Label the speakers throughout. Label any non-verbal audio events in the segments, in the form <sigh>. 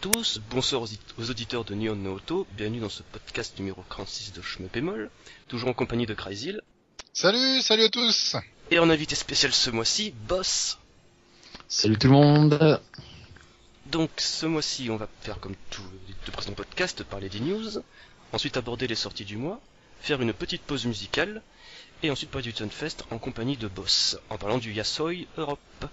Speaker 1: tous, bonsoir aux auditeurs de Neon No Auto, bienvenue dans ce podcast numéro 36 de Chemin Pémol, toujours en compagnie de Cryzil.
Speaker 2: Salut, salut à tous
Speaker 1: Et en invité spécial ce mois-ci, Boss.
Speaker 3: Salut tout le monde
Speaker 1: Donc ce mois-ci, on va faire comme tous les deux précédents podcasts, parler des news, ensuite aborder les sorties du mois, faire une petite pause musicale, et ensuite parler du Tunfest en compagnie de Boss, en parlant du Yasoi Europe.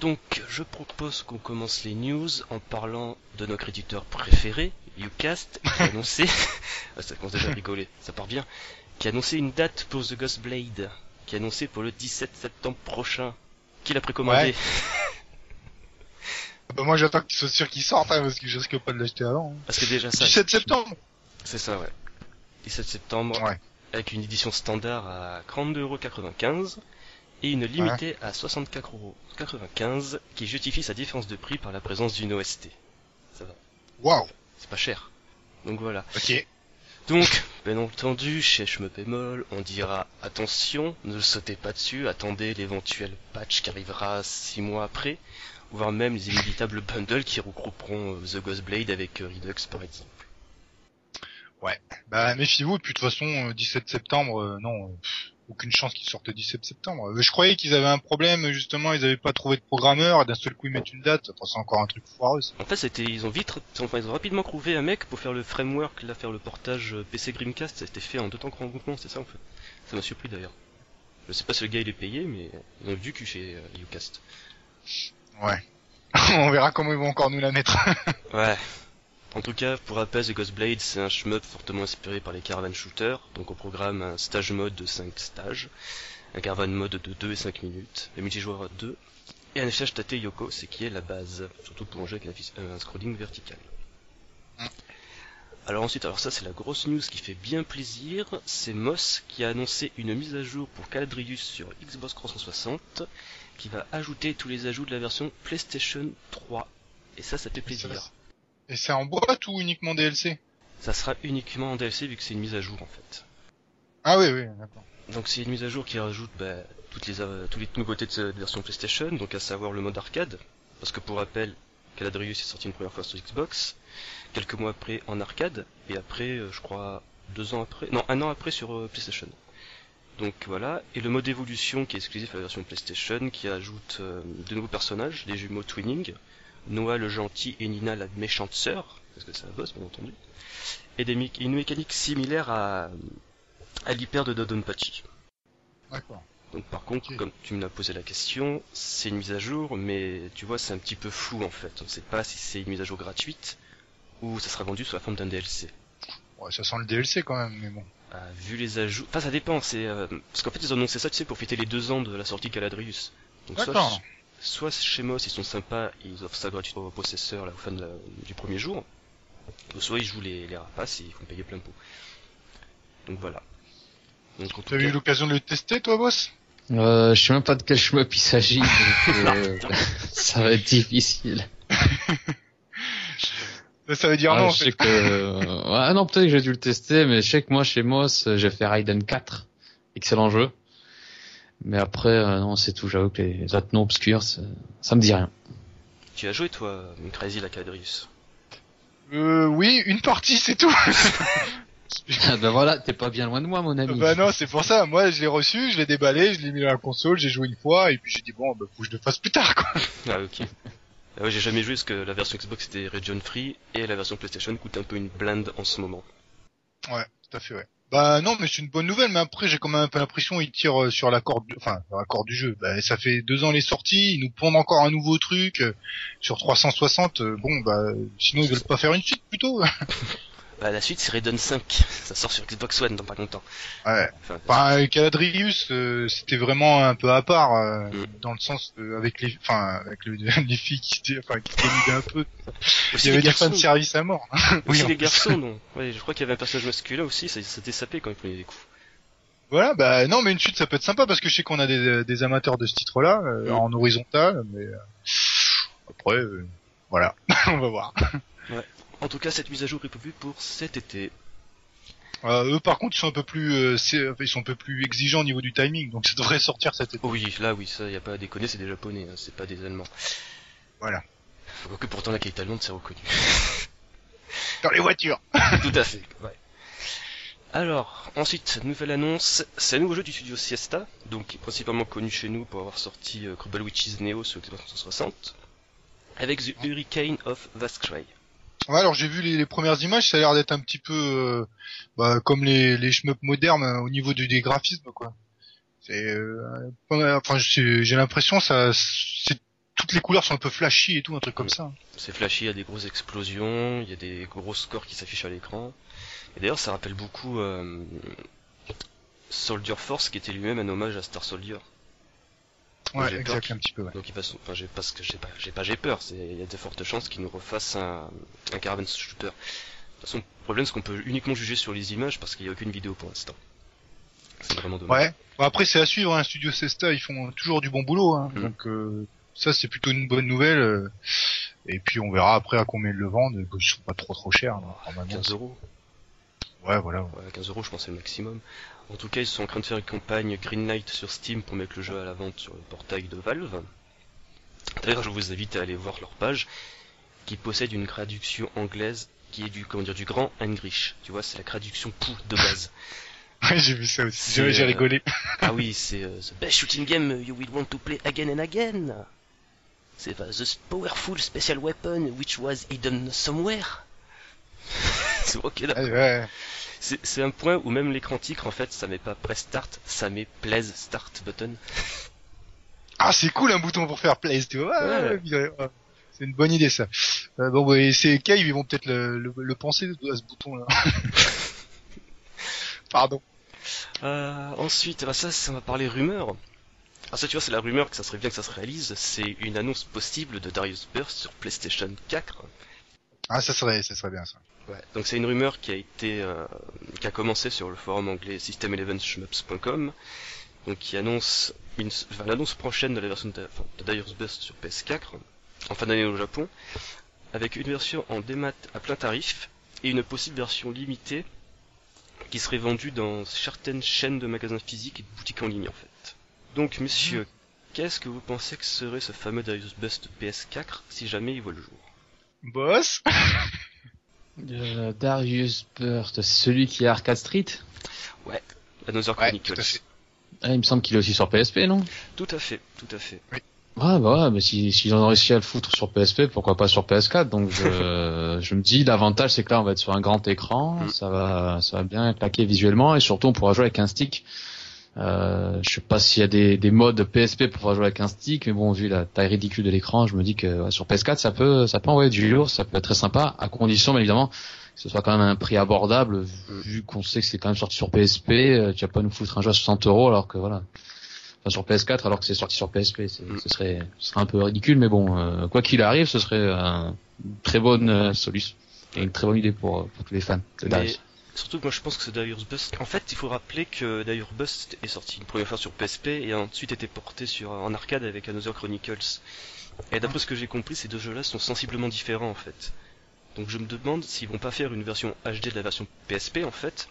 Speaker 1: Donc, je propose qu'on commence les news en parlant de notre éditeur préféré, Ucast, qui a annoncé, <laughs> ah, ça commence déjà à rigoler, ça part bien, qui a annoncé une date pour The Ghost Blade, qui a annoncé pour le 17 septembre prochain, qu'il a précommandé.
Speaker 2: Ouais. <laughs> Bah moi j'attends qu'il soit sûr qu'il sorte hein, parce que je risque pas de l'acheter avant. hein.
Speaker 1: Parce que déjà ça,
Speaker 2: 17 septembre
Speaker 1: c'est ça, ouais. 17 septembre,
Speaker 2: Ouais.
Speaker 1: avec une édition standard à 42,95€ et une limitée à 64,95€ qui justifie sa différence de prix par la présence d'une OST. Ça va,
Speaker 2: Waouh
Speaker 1: c'est pas cher. Donc voilà.
Speaker 2: Ok.
Speaker 1: Donc, bien entendu, chez Shmup Bémol, on dira attention, ne sautez pas dessus, attendez l'éventuel patch qui arrivera 6 mois après, voire même les inévitables bundles qui regrouperont euh, The Ghost Blade avec euh, Redux par exemple.
Speaker 2: Bah méfiez-vous, et puis de toute façon, euh, 17 septembre, euh, non, euh, pff, aucune chance qu'ils sortent le 17 septembre. Euh, je croyais qu'ils avaient un problème, justement, ils avaient pas trouvé de programmeur, et d'un seul coup ils mettent une date, enfin, c'est encore un truc foireux. ça.
Speaker 1: En fait, c'était, ils ont vite, enfin, ils ont rapidement trouvé un mec pour faire le framework, là, faire le portage euh, PC Grimcast, ça a été fait en deux temps grand groupement, c'est ça en fait. Ça m'a surpris d'ailleurs. Je sais pas si le gars il est payé, mais ils ont vu que chez euh, Ucast.
Speaker 2: Ouais. <laughs> On verra comment ils vont encore nous la mettre.
Speaker 1: Ouais. <laughs> En tout cas, pour rappel, The Ghost Blade, c'est un shmup fortement inspiré par les caravan shooters, donc au programme un stage mode de 5 stages, un caravan mode de 2 et 5 minutes, le multijoueur à 2, et un échec Tate Yoko, c'est qui est la base, surtout pour un jeu avec un, fis- un scrolling vertical. Alors ensuite, alors ça c'est la grosse news qui fait bien plaisir, c'est Moss qui a annoncé une mise à jour pour Caladrius sur Xbox 360, qui va ajouter tous les ajouts de la version PlayStation 3. Et ça, ça fait plaisir.
Speaker 2: Et c'est en boîte ou uniquement DLC
Speaker 1: Ça sera uniquement en DLC vu que c'est une mise à jour en fait.
Speaker 2: Ah oui, oui, d'accord.
Speaker 1: Donc c'est une mise à jour qui rajoute bah, toutes les euh, toutes les nouveautés de cette version PlayStation, donc à savoir le mode arcade, parce que pour rappel, Caladrius est sorti une première fois sur Xbox, quelques mois après en arcade, et après, euh, je crois, deux ans après, non, un an après sur euh, PlayStation. Donc voilà, et le mode évolution qui est exclusif à la version PlayStation, qui ajoute de nouveaux personnages, les jumeaux Twinning, Noah le gentil et Nina la méchante sœur, parce que c'est un boss bien entendu, et des mé- une mécanique similaire à, à l'hyper de Dodonpachi.
Speaker 2: D'accord.
Speaker 1: Donc par contre, comme tu me l'as posé la question, c'est une mise à jour, mais tu vois, c'est un petit peu flou en fait. On ne sait pas si c'est une mise à jour gratuite ou ça sera vendu sous la forme d'un DLC.
Speaker 2: Ouais, ça sent le DLC quand même, mais bon.
Speaker 1: Ah, vu les ajouts, enfin ça dépend. C'est euh, parce qu'en fait ils ont annoncé ça, tu sais, pour fêter les deux ans de la sortie Caladrius. Donc. Soit chez Moss ils sont sympas, ils offrent ça gratuitement aux possesseurs là, au fin de la- du premier jour, ou soit ils jouent les, les rapaces et ils font payer plein pot. Donc voilà. Donc
Speaker 2: T'as eu
Speaker 1: cas-
Speaker 2: l'occasion de le tester, toi, boss
Speaker 3: euh, Je sais même pas de quel shmup il s'agit, donc <laughs> euh, ça va être difficile.
Speaker 2: Ça veut dire
Speaker 3: Ah,
Speaker 2: non, en
Speaker 3: je
Speaker 2: fait.
Speaker 3: sais que... euh, ouais, non, peut-être que j'ai dû le tester, mais je sais que moi, chez Moss, j'ai fait Raiden 4. Excellent jeu. Mais après, euh, non, c'est tout. J'avoue que les autres noms obscurs, ça, ça me dit rien.
Speaker 1: Tu as joué toi, Crazy la Caladrius
Speaker 2: Euh, oui, une partie, c'est tout. <laughs>
Speaker 3: ben voilà, t'es pas bien loin de moi, mon ami.
Speaker 2: Bah non, c'est pour ça. Moi, je l'ai reçu, je l'ai déballé, je l'ai mis dans la console, j'ai joué une fois, et puis j'ai dit bon, bah faut que je le fasse plus tard, quoi.
Speaker 1: Ah ok. Ah ouais, j'ai jamais joué parce que la version Xbox était region free et la version PlayStation coûte un peu une blinde en ce moment.
Speaker 2: Ouais, tout à fait, ouais. Bah non, mais c'est une bonne nouvelle, mais après j'ai quand même un peu l'impression ils tirent euh, sur la corde, enfin la corde du jeu. Bah ça fait deux ans les sorties, ils nous pondent encore un nouveau truc euh, sur 360. euh, bon bah sinon ils veulent pas faire une suite plutôt. <laughs>
Speaker 1: Bah la suite c'est Raiden 5, ça sort sur Xbox One dans pas longtemps.
Speaker 2: Ouais.
Speaker 1: Enfin,
Speaker 2: Enfin, Caladrius, euh, c'était vraiment un peu à part, euh,
Speaker 1: Mm.
Speaker 2: dans le sens euh, avec les, enfin avec le- <laughs> les filles qui, étaient- enfin qui se dénudaient un peu.
Speaker 1: aussi
Speaker 2: Il y avait des fans de service à mort.
Speaker 1: aussi
Speaker 2: Oui,
Speaker 1: les
Speaker 2: plus.
Speaker 1: garçons <laughs> non. Ouais, je crois qu'il y avait un personnage masculin aussi, ça, ça sapé quand il prenait des coups.
Speaker 2: Voilà, bah non, mais une suite ça peut être sympa parce que je sais qu'on a des, des amateurs de ce titre-là euh,
Speaker 1: Mm.
Speaker 2: en horizontal, mais euh, après, euh, voilà, <laughs> on va voir.
Speaker 1: En tout cas, cette mise à jour est prévue pour cet été.
Speaker 2: Euh, eux, par contre, ils sont un peu plus, euh, ils sont un peu plus exigeants au niveau du timing, donc ça devrait sortir cet été.
Speaker 1: Oh oui, là oui, ça y a pas à déconner, c'est des japonais, hein, c'est pas des allemands.
Speaker 2: Voilà.
Speaker 1: que pourtant la qualité allemande c'est reconnu. <laughs>
Speaker 2: Dans les voitures. <laughs>
Speaker 1: Tout à fait. Ouais. Alors, ensuite, nouvelle annonce, c'est un nouveau jeu du studio Siesta, donc principalement connu chez nous pour avoir sorti euh, Witches Neo sur Xbox 360, avec The Hurricane of Vaskray.
Speaker 2: Ouais, alors j'ai vu les, premières images, ça a l'air d'être un petit peu euh, bah, comme les, les modernes euh, au niveau du, des graphismes, quoi. C'est, euh, enfin, j'ai l'impression ça, toutes les couleurs sont un peu flashy et tout, un truc comme ça.
Speaker 1: C'est flashy, il y a des grosses explosions, il y a des gros scores qui s'affichent à l'écran. Et d'ailleurs, ça rappelle beaucoup euh, Soldier Force, qui était lui-même un hommage à Star Soldier.
Speaker 2: Ouais,
Speaker 1: J'ai peur
Speaker 2: exact,
Speaker 1: qu'il-
Speaker 2: un petit peu. Ouais.
Speaker 1: Donc il va, enfin, j'ai pas, j'ai pas, j'ai pas, j'ai peur. C'est, il y a de fortes chances qu'ils nous refassent un, un caravan shooter. De toute façon, le problème, c'est qu'on peut uniquement juger sur les images parce qu'il n'y a aucune vidéo pour l'instant. C'est vraiment dommage.
Speaker 2: Ouais. Bon, après c'est à suivre, hein, Studio Sesta, ils font toujours du bon boulot, hein.
Speaker 1: Mm.
Speaker 2: donc euh, ça c'est plutôt une bonne nouvelle. euh, et puis on verra après à combien ils le vendent. Ils sont pas trop trop chers. hein, normalement.
Speaker 1: 15 euros.
Speaker 2: Ouais, voilà. Ouais,
Speaker 1: 15 euros, je pense, c'est le maximum. En tout cas, ils sont en train de faire une campagne Greenlight sur Steam pour mettre le jeu à la vente sur le portail de Valve. D'ailleurs, je vous invite à aller voir leur page, qui possède une traduction anglaise qui est du, comment dire, du grand English. Tu vois, c'est la traduction pou de base. <laughs>
Speaker 2: Ouais, j'ai vu ça aussi. J'ai
Speaker 1: euh,
Speaker 2: rigolé. <laughs>
Speaker 1: ah oui, c'est euh, The best shooting game you will want to play again and again. C'est euh, The powerful special weapon which was hidden somewhere. <laughs> c'est ok, d'accord.
Speaker 2: Ouais, ouais.
Speaker 1: C'est un point où même l'écran titre, en fait, ça met pas press start, ça met please start button. <laughs>
Speaker 2: Ah, c'est cool un bouton pour faire place, tu vois. Ouais,
Speaker 1: Ouais.
Speaker 2: ouais, ouais. C'est une bonne idée ça. Euh, bon, bah, et c'est Cave, ils vont peut-être le, le, le penser à ce bouton-là. <laughs> Pardon.
Speaker 1: Euh, ensuite, bah ça, ça, on va parler rumeur. Ah ça, tu vois, c'est la rumeur que ça serait bien que ça se réalise. C'est une annonce possible de Darius Burst sur PlayStation 4.
Speaker 2: Ah, ça serait, ça serait bien ça.
Speaker 1: Ouais. Donc c'est une rumeur qui a été, euh, qui a commencé sur le forum anglais system11shmups.com. Donc qui annonce une, enfin, l'annonce prochaine de la version de, enfin, de Darius Burst sur PS4 en fin d'année au Japon, avec une version en démat à plein tarif et une possible version limitée qui serait vendue dans certaines chaînes de magasins physiques et de boutiques en ligne en fait. Donc messieurs, qu'est-ce que vous pensez que serait ce fameux Darius Burst PS4 si jamais il voit le jour?
Speaker 2: Boss? <laughs>
Speaker 3: Euh, Darius Burst, c'est celui qui est Arcade Street
Speaker 1: Another
Speaker 2: Ouais,
Speaker 1: Chronicles.
Speaker 2: tout à fait.
Speaker 3: ah, Il me semble qu'il est aussi sur PSP, non?
Speaker 1: Tout à fait, tout à fait.
Speaker 3: Ouais, bah ouais, mais si, s'ils ont réussi à le foutre sur PSP, pourquoi pas sur PS4 Donc je, <laughs> je me dis, l'avantage c'est que là on va être sur un grand écran,
Speaker 1: Mm.
Speaker 3: ça va, ça va bien claquer visuellement et surtout on pourra jouer avec un stick. Euh, je sais pas s'il y a des, des modes PSP pour pouvoir jouer avec un stick, mais bon vu la taille ridicule de l'écran, je me dis que ouais, sur PS4 ça peut, ça peut envoyer du lourd, ça peut être très sympa, à condition bien évidemment que ce soit quand même un prix abordable, vu qu'on sait que c'est quand même sorti sur PSP, euh, tu vas pas nous foutre un jeu à 60 euros alors que voilà. Enfin, sur PS4 alors que c'est sorti sur PSP,
Speaker 1: Mm.
Speaker 3: ce serait, ce serait un peu ridicule, mais bon, euh, quoi qu'il arrive, ce serait euh, une très bonne euh, solution et une très bonne idée pour, pour tous les fans de
Speaker 1: Mais
Speaker 3: Darius.
Speaker 1: Surtout que moi je pense que ce Darius Bust. En fait, il faut rappeler que Darius Bust est sorti une première fois sur PSP et a ensuite été porté sur en arcade avec Another Chronicles. Et d'après ce que j'ai compris, ces deux jeux-là sont sensiblement différents en fait. Donc je me demande s'ils vont pas faire une version HD de la version PSP en fait,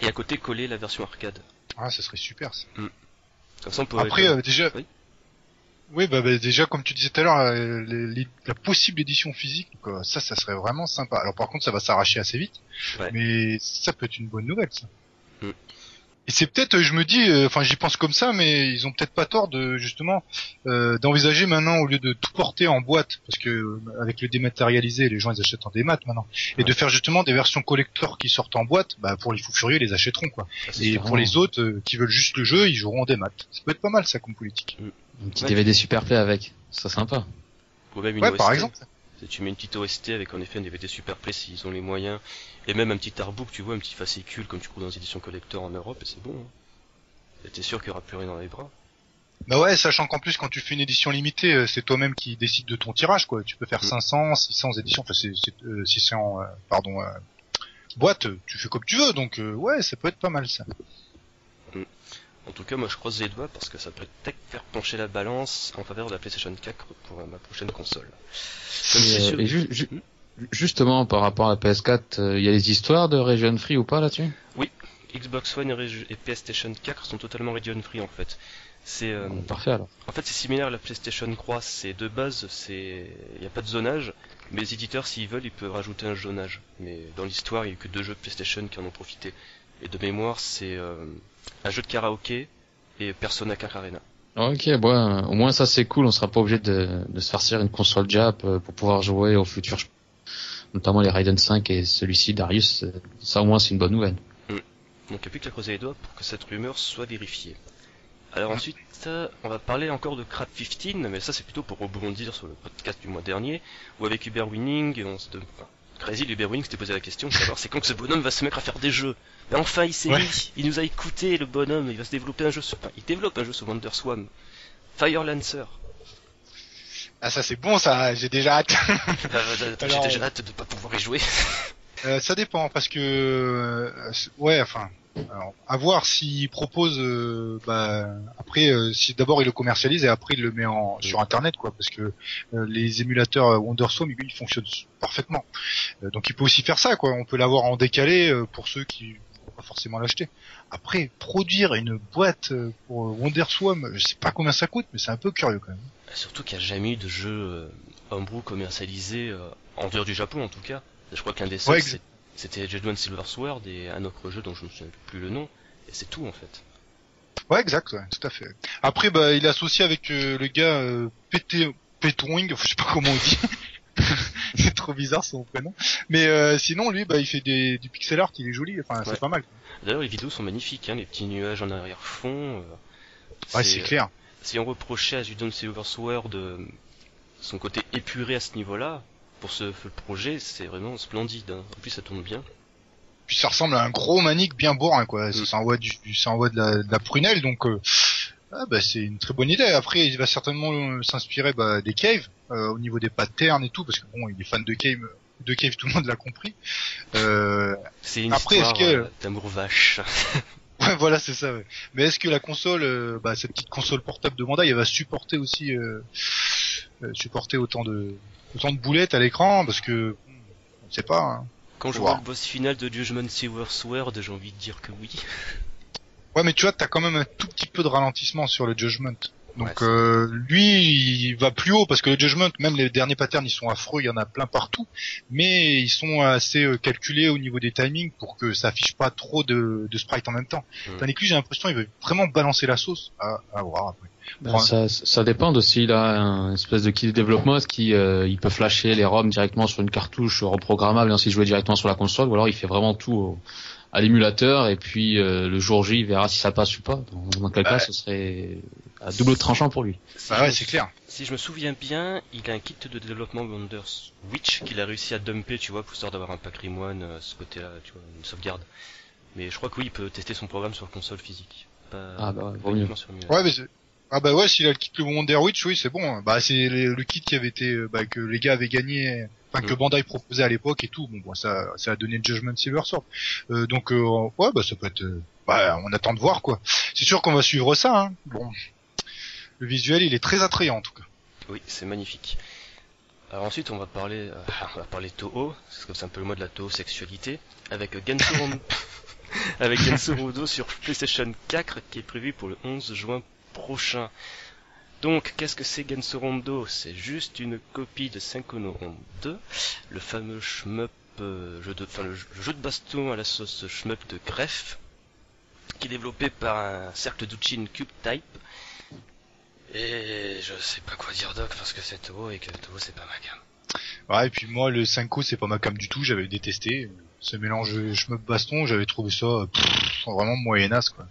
Speaker 1: et à côté coller la version arcade.
Speaker 2: Ah, ça serait super ça.
Speaker 1: Comme ça on pourrait.
Speaker 2: Après, euh, déjà.
Speaker 1: Oui.
Speaker 2: Oui, bah, bah, déjà, comme tu disais tout à l'heure, euh, les- les- la possible édition physique, quoi, ça, ça serait vraiment sympa. Alors, par contre, ça va s'arracher assez vite,
Speaker 1: Ouais.
Speaker 2: mais ça peut être une bonne nouvelle, ça.
Speaker 1: Mm.
Speaker 2: Et c'est peut-être, euh, je me dis, euh, enfin, j'y pense comme ça, mais ils ont peut-être pas tort de justement euh, d'envisager maintenant au lieu de tout porter en boîte, parce que euh, avec le dématérialisé, les gens ils achètent en démat maintenant, et
Speaker 1: Ouais.
Speaker 2: de faire justement des versions collector qui sortent en boîte, bah pour les fous furieux, ils les achèteront quoi. Et pour les autres euh, qui veulent juste le jeu, ils joueront en démat. Ça peut être pas mal ça comme politique.
Speaker 3: Un petit
Speaker 1: Ouais.
Speaker 3: DVD Superplay avec, ça sympa.
Speaker 1: Ou même une
Speaker 2: Ouais, par
Speaker 1: OST.
Speaker 2: exemple.
Speaker 1: Si tu mets une petite OST avec en effet un DVD super près s'ils ont les moyens, et même un petit artbook, tu vois, un petit fascicule comme tu trouves dans les éditions collector en Europe, et c'est bon. Hein. Et t'es sûr qu'il y aura plus rien dans les bras.
Speaker 2: Bah ouais, sachant qu'en plus quand tu fais une édition limitée, euh, c'est toi-même qui décides de ton tirage quoi. Tu peux faire
Speaker 1: Mm.
Speaker 2: 500, 600 éditions, enfin c'est c'est, euh, 600 euh, pardon euh, boîtes, tu fais comme tu veux. Donc euh, ouais, ça peut être pas mal ça.
Speaker 1: En tout cas, moi je croise les doigts parce que ça peut peut-être faire pencher la balance en faveur de la PlayStation 4 pour euh, ma prochaine console. Comme
Speaker 3: euh, et ju- ju- justement, par rapport à la PS4, euh, il y a les histoires de Region Free ou pas là-dessus?
Speaker 1: Xbox One et, PlayStation 4 sont totalement region free en fait. C'est euh,
Speaker 3: Parfait alors.
Speaker 1: en fait c'est similaire à la PlayStation 3, c'est de base c'est il n'y a pas de zonage, mais les éditeurs s'ils veulent ils peuvent rajouter un zonage. Mais dans l'histoire il n'y a eu que deux jeux PlayStation qui en ont profité. Et de mémoire c'est euh, un jeu de karaoké et Persona 4 Arena.
Speaker 3: Ok, bon, au moins ça c'est cool, on sera pas obligé de, de se farcir une console Jap euh, pour pouvoir jouer au futur, notamment les Raiden 5 et celui-ci Darius, euh, ça au moins c'est une bonne nouvelle.
Speaker 1: Donc il n'y a plus qu'à creuser les doigts pour que cette rumeur soit vérifiée. Alors ensuite, euh, on va parler encore de Crap 15, mais ça c'est plutôt pour rebondir sur le podcast du mois dernier, où avec Uber Winning, on se... enfin, Crazy, l'Uber Winning s'était posé la question de savoir c'est quand que ce bonhomme va se mettre à faire des jeux. Et enfin il s'est
Speaker 2: Ouais.
Speaker 1: mis, il nous a écouté le bonhomme, il va se développer un jeu sur... Enfin, il développe un jeu sur Wonderswan. Fire Lancer.
Speaker 2: Ah ça c'est bon ça, j'ai déjà hâte.
Speaker 1: Euh, <laughs> J'ai
Speaker 2: Alors-
Speaker 1: déjà hâte de pas pouvoir y jouer.
Speaker 2: Euh, ça dépend parce que euh, ouais enfin alors, à voir s'il propose euh, bah, après euh, si d'abord il le commercialise et après il le met en sur internet quoi parce que euh, les émulateurs euh, WonderSwan ils fonctionnent parfaitement. Euh, donc il peut aussi faire ça quoi. On peut l'avoir en décalé euh, pour ceux qui vont pas forcément l'acheter. Après produire une boîte pour WonderSwan je sais pas combien ça coûte mais c'est un peu curieux quand même.
Speaker 1: Surtout qu'il n'y a jamais eu de jeu homebrew commercialisé, euh, en dehors du Japon en tout cas. Je crois qu'un des seuls,
Speaker 2: Ouais,
Speaker 1: c'est- c'était Jade Silver Sword et un autre jeu dont je me souviens plus le nom. Et c'est tout en fait.
Speaker 2: Ouais, exact, ouais, tout à fait. Après, bah, il est associé avec euh, le gars euh, Pété, Pétwing, je sais pas comment on dit. <laughs> c'est trop bizarre son prénom. Mais euh, sinon, lui, bah, il fait des, du pixel art, il est joli. Enfin,
Speaker 1: Ouais.
Speaker 2: c'est pas mal.
Speaker 1: D'ailleurs, les vidéos sont magnifiques, hein, les petits nuages en arrière-fond. euh,
Speaker 2: Ouais, c'est clair.
Speaker 1: Si on reprochait à Judon Silver Sword son côté épuré à ce niveau-là, pour ce, ce projet, c'est vraiment splendide. Hein. En plus, ça tourne bien.
Speaker 2: Puis ça ressemble à un gros manique bien bourrin, quoi. Ça,
Speaker 1: Mm.
Speaker 2: ça envoie du, ça envoie de la, de la prunelle, donc euh, ah, bah, c'est une très bonne idée. Après, il va certainement euh, s'inspirer bah, des caves euh, au niveau des patterns et tout, parce que bon, il est fan de cave. De cave, tout le monde l'a compris. Euh,
Speaker 1: C'est une
Speaker 2: Après,
Speaker 1: histoire
Speaker 2: que-
Speaker 1: euh, d'amour vache. <laughs> <laughs>
Speaker 2: Ouais, voilà, c'est ça. Ouais. Mais est-ce que la console, bah, cette petite console portable de Bandai, elle va supporter aussi, supporter autant de, autant de boulettes à l'écran Parce que, on sait pas. Hein.
Speaker 1: Quand je vois le boss final de Judgment Silver Sword, j'ai envie de dire que oui. <laughs>
Speaker 2: Ouais, mais tu vois, t'as quand même un tout petit peu de ralentissement sur le Judgment. Donc
Speaker 1: Ouais,
Speaker 2: euh, lui, il va plus haut parce que le Judgment, même les derniers patterns, ils sont affreux, il y en a plein partout, mais ils sont assez euh, calculés au niveau des timings pour que ça affiche pas trop de, de sprites en même temps.
Speaker 1: Mm.
Speaker 2: Tandis que lui, j'ai l'impression qu'il veut vraiment balancer la sauce. À, à voir après.
Speaker 3: Ben,
Speaker 2: Ouais.
Speaker 3: ça, ça dépend de s'il a un espèce de kit de développement, est-ce qu'il euh, il peut flasher les ROM directement sur une cartouche reprogrammable et ensuite jouer directement sur la console, ou alors il fait vraiment tout au- à l'émulateur et puis euh, le jour J il verra si ça passe ou pas. Dans, dans quel cas
Speaker 2: Ouais.
Speaker 3: ce serait à double tranchant pour lui.
Speaker 2: Bah ouais, c'est clair.
Speaker 1: Si je me souviens bien, il a un kit de développement Wonder Switch qu'il a réussi à dumper, tu vois, pour histoire d'avoir un patrimoine, euh, ce côté-là, tu vois, une sauvegarde. Mais je crois que oui, il peut tester son programme sur console physique. Pas,
Speaker 3: Ah bah ouais, vaut mieux.
Speaker 1: uniquement sur.
Speaker 2: Ouais, mais c'est- ah bah ouais, s'il a le kit le Wonder Witch, oui, c'est bon. Bah c'est le, le kit qui avait été, euh, bah, que les gars avaient gagné, enfin que
Speaker 1: Mm.
Speaker 2: Bandai proposait à l'époque et tout. Bon, bah, ça, ça a donné le Judgment Silver Sword. Euh, donc euh, ouais, bah ça peut être, euh, bah on attend de voir quoi. C'est sûr qu'on va suivre ça. Hein. Bon, le visuel, il est très attrayant en tout cas.
Speaker 1: Oui, c'est magnifique. Alors ensuite, on va parler, euh, on va parler Toho, parce que c'est un peu le mot de la Toho sexualité, avec Rondo, <laughs> avec Genso Rondo sur PlayStation 4 qui est prévu pour le 11 juin prochain. Donc, qu'est-ce que c'est Genso Rondo? C'est juste une copie de Senkono Rondo 2, le fameux shmup, euh, jeu de, enfin le, jeu- de baston à la sauce shmup de Greff, qui est développé par un cercle d'Uchin Cube Type. Et je sais pas quoi dire doc parce que c'est Toho et que Toho c'est pas ma gamme.
Speaker 2: Ouais, et puis moi le 5 c'est pas ma cam du tout. J'avais détesté ce mélange shmup baston. J'avais trouvé ça vraiment moyenasse quoi.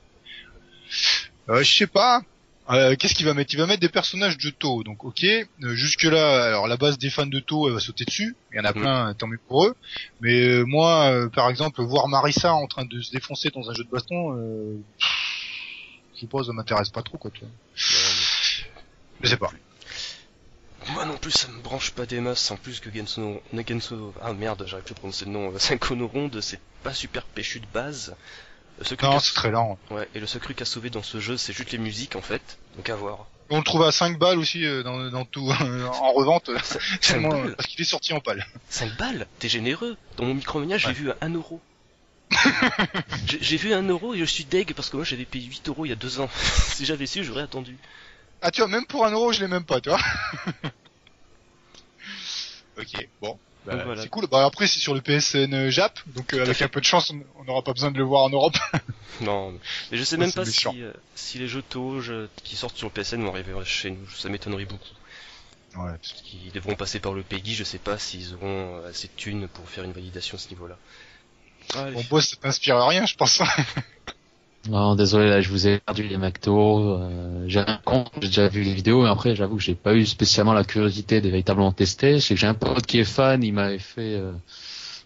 Speaker 2: Euh, je sais pas. Euh, Qu'est-ce qu'il va mettre? Il va mettre des personnages de To, donc ok. Euh, jusque là, alors la base des fans de To, elle va sauter dessus. Il y en a
Speaker 1: Mhm.
Speaker 2: plein, tant mieux pour eux. Mais euh, moi, euh, par exemple, voir Marissa en train de se défoncer dans un jeu de baston, euh, je sais pas, ça m'intéresse pas trop quoi. Tu vois. Je sais pas.
Speaker 1: Moi non plus ça me branche pas des masses en plus que Genso, Genso ah merde j'arrive plus à prononcer le nom, <laughs> Senkono Ronde c'est pas super péchu de base. Secret
Speaker 2: Non, c'est très lent.
Speaker 1: ouais, et le secret qu'a sauvé dans ce jeu c'est juste les musiques en fait, donc à voir.
Speaker 2: On le trouve à 5 balles aussi euh, dans, dans tout <laughs> en revente.
Speaker 1: 5
Speaker 2: Tellement,
Speaker 1: balles
Speaker 2: parce qu'il est sorti en pâle.
Speaker 1: 5 balles? T'es généreux Dans mon Micromania
Speaker 2: Ouais.
Speaker 1: vu à 1 euro. <laughs> J'ai j'ai vu un euro et je suis deg parce que moi j'avais payé 8 euros il y a deux ans. <laughs> si j'avais su, j'aurais attendu.
Speaker 2: Ah tu vois, même pour un euro, je l'ai même pas, tu vois. ok, bon. Bah,
Speaker 1: Donc voilà.
Speaker 2: C'est cool. Bah après c'est sur le PSN Jap, donc euh, avec
Speaker 1: fait.
Speaker 2: un peu de chance, on n'aura pas besoin de le voir en Europe. <laughs>
Speaker 1: Non, mais je sais
Speaker 2: Ouais,
Speaker 1: même pas si, euh, si les jeux Toge euh, qui sortent sur le PSN vont arriver chez nous. Ça m'étonnerait beaucoup.
Speaker 2: Ouais.
Speaker 1: Parce qu'ils devront passer par le PEGI, je sais pas s'ils auront euh, assez de thunes pour faire une validation à ce niveau-là.
Speaker 2: Mon boss, ça t'inspire à rien, je pense. <laughs>
Speaker 3: Non, désolé, là, je vous ai perdu les McDo. Euh, j'ai un compte, j'ai déjà vu les vidéos, mais après, j'avoue que j'ai pas eu spécialement la curiosité de véritablement tester. Que j'ai un pote qui est fan, il m'avait fait euh,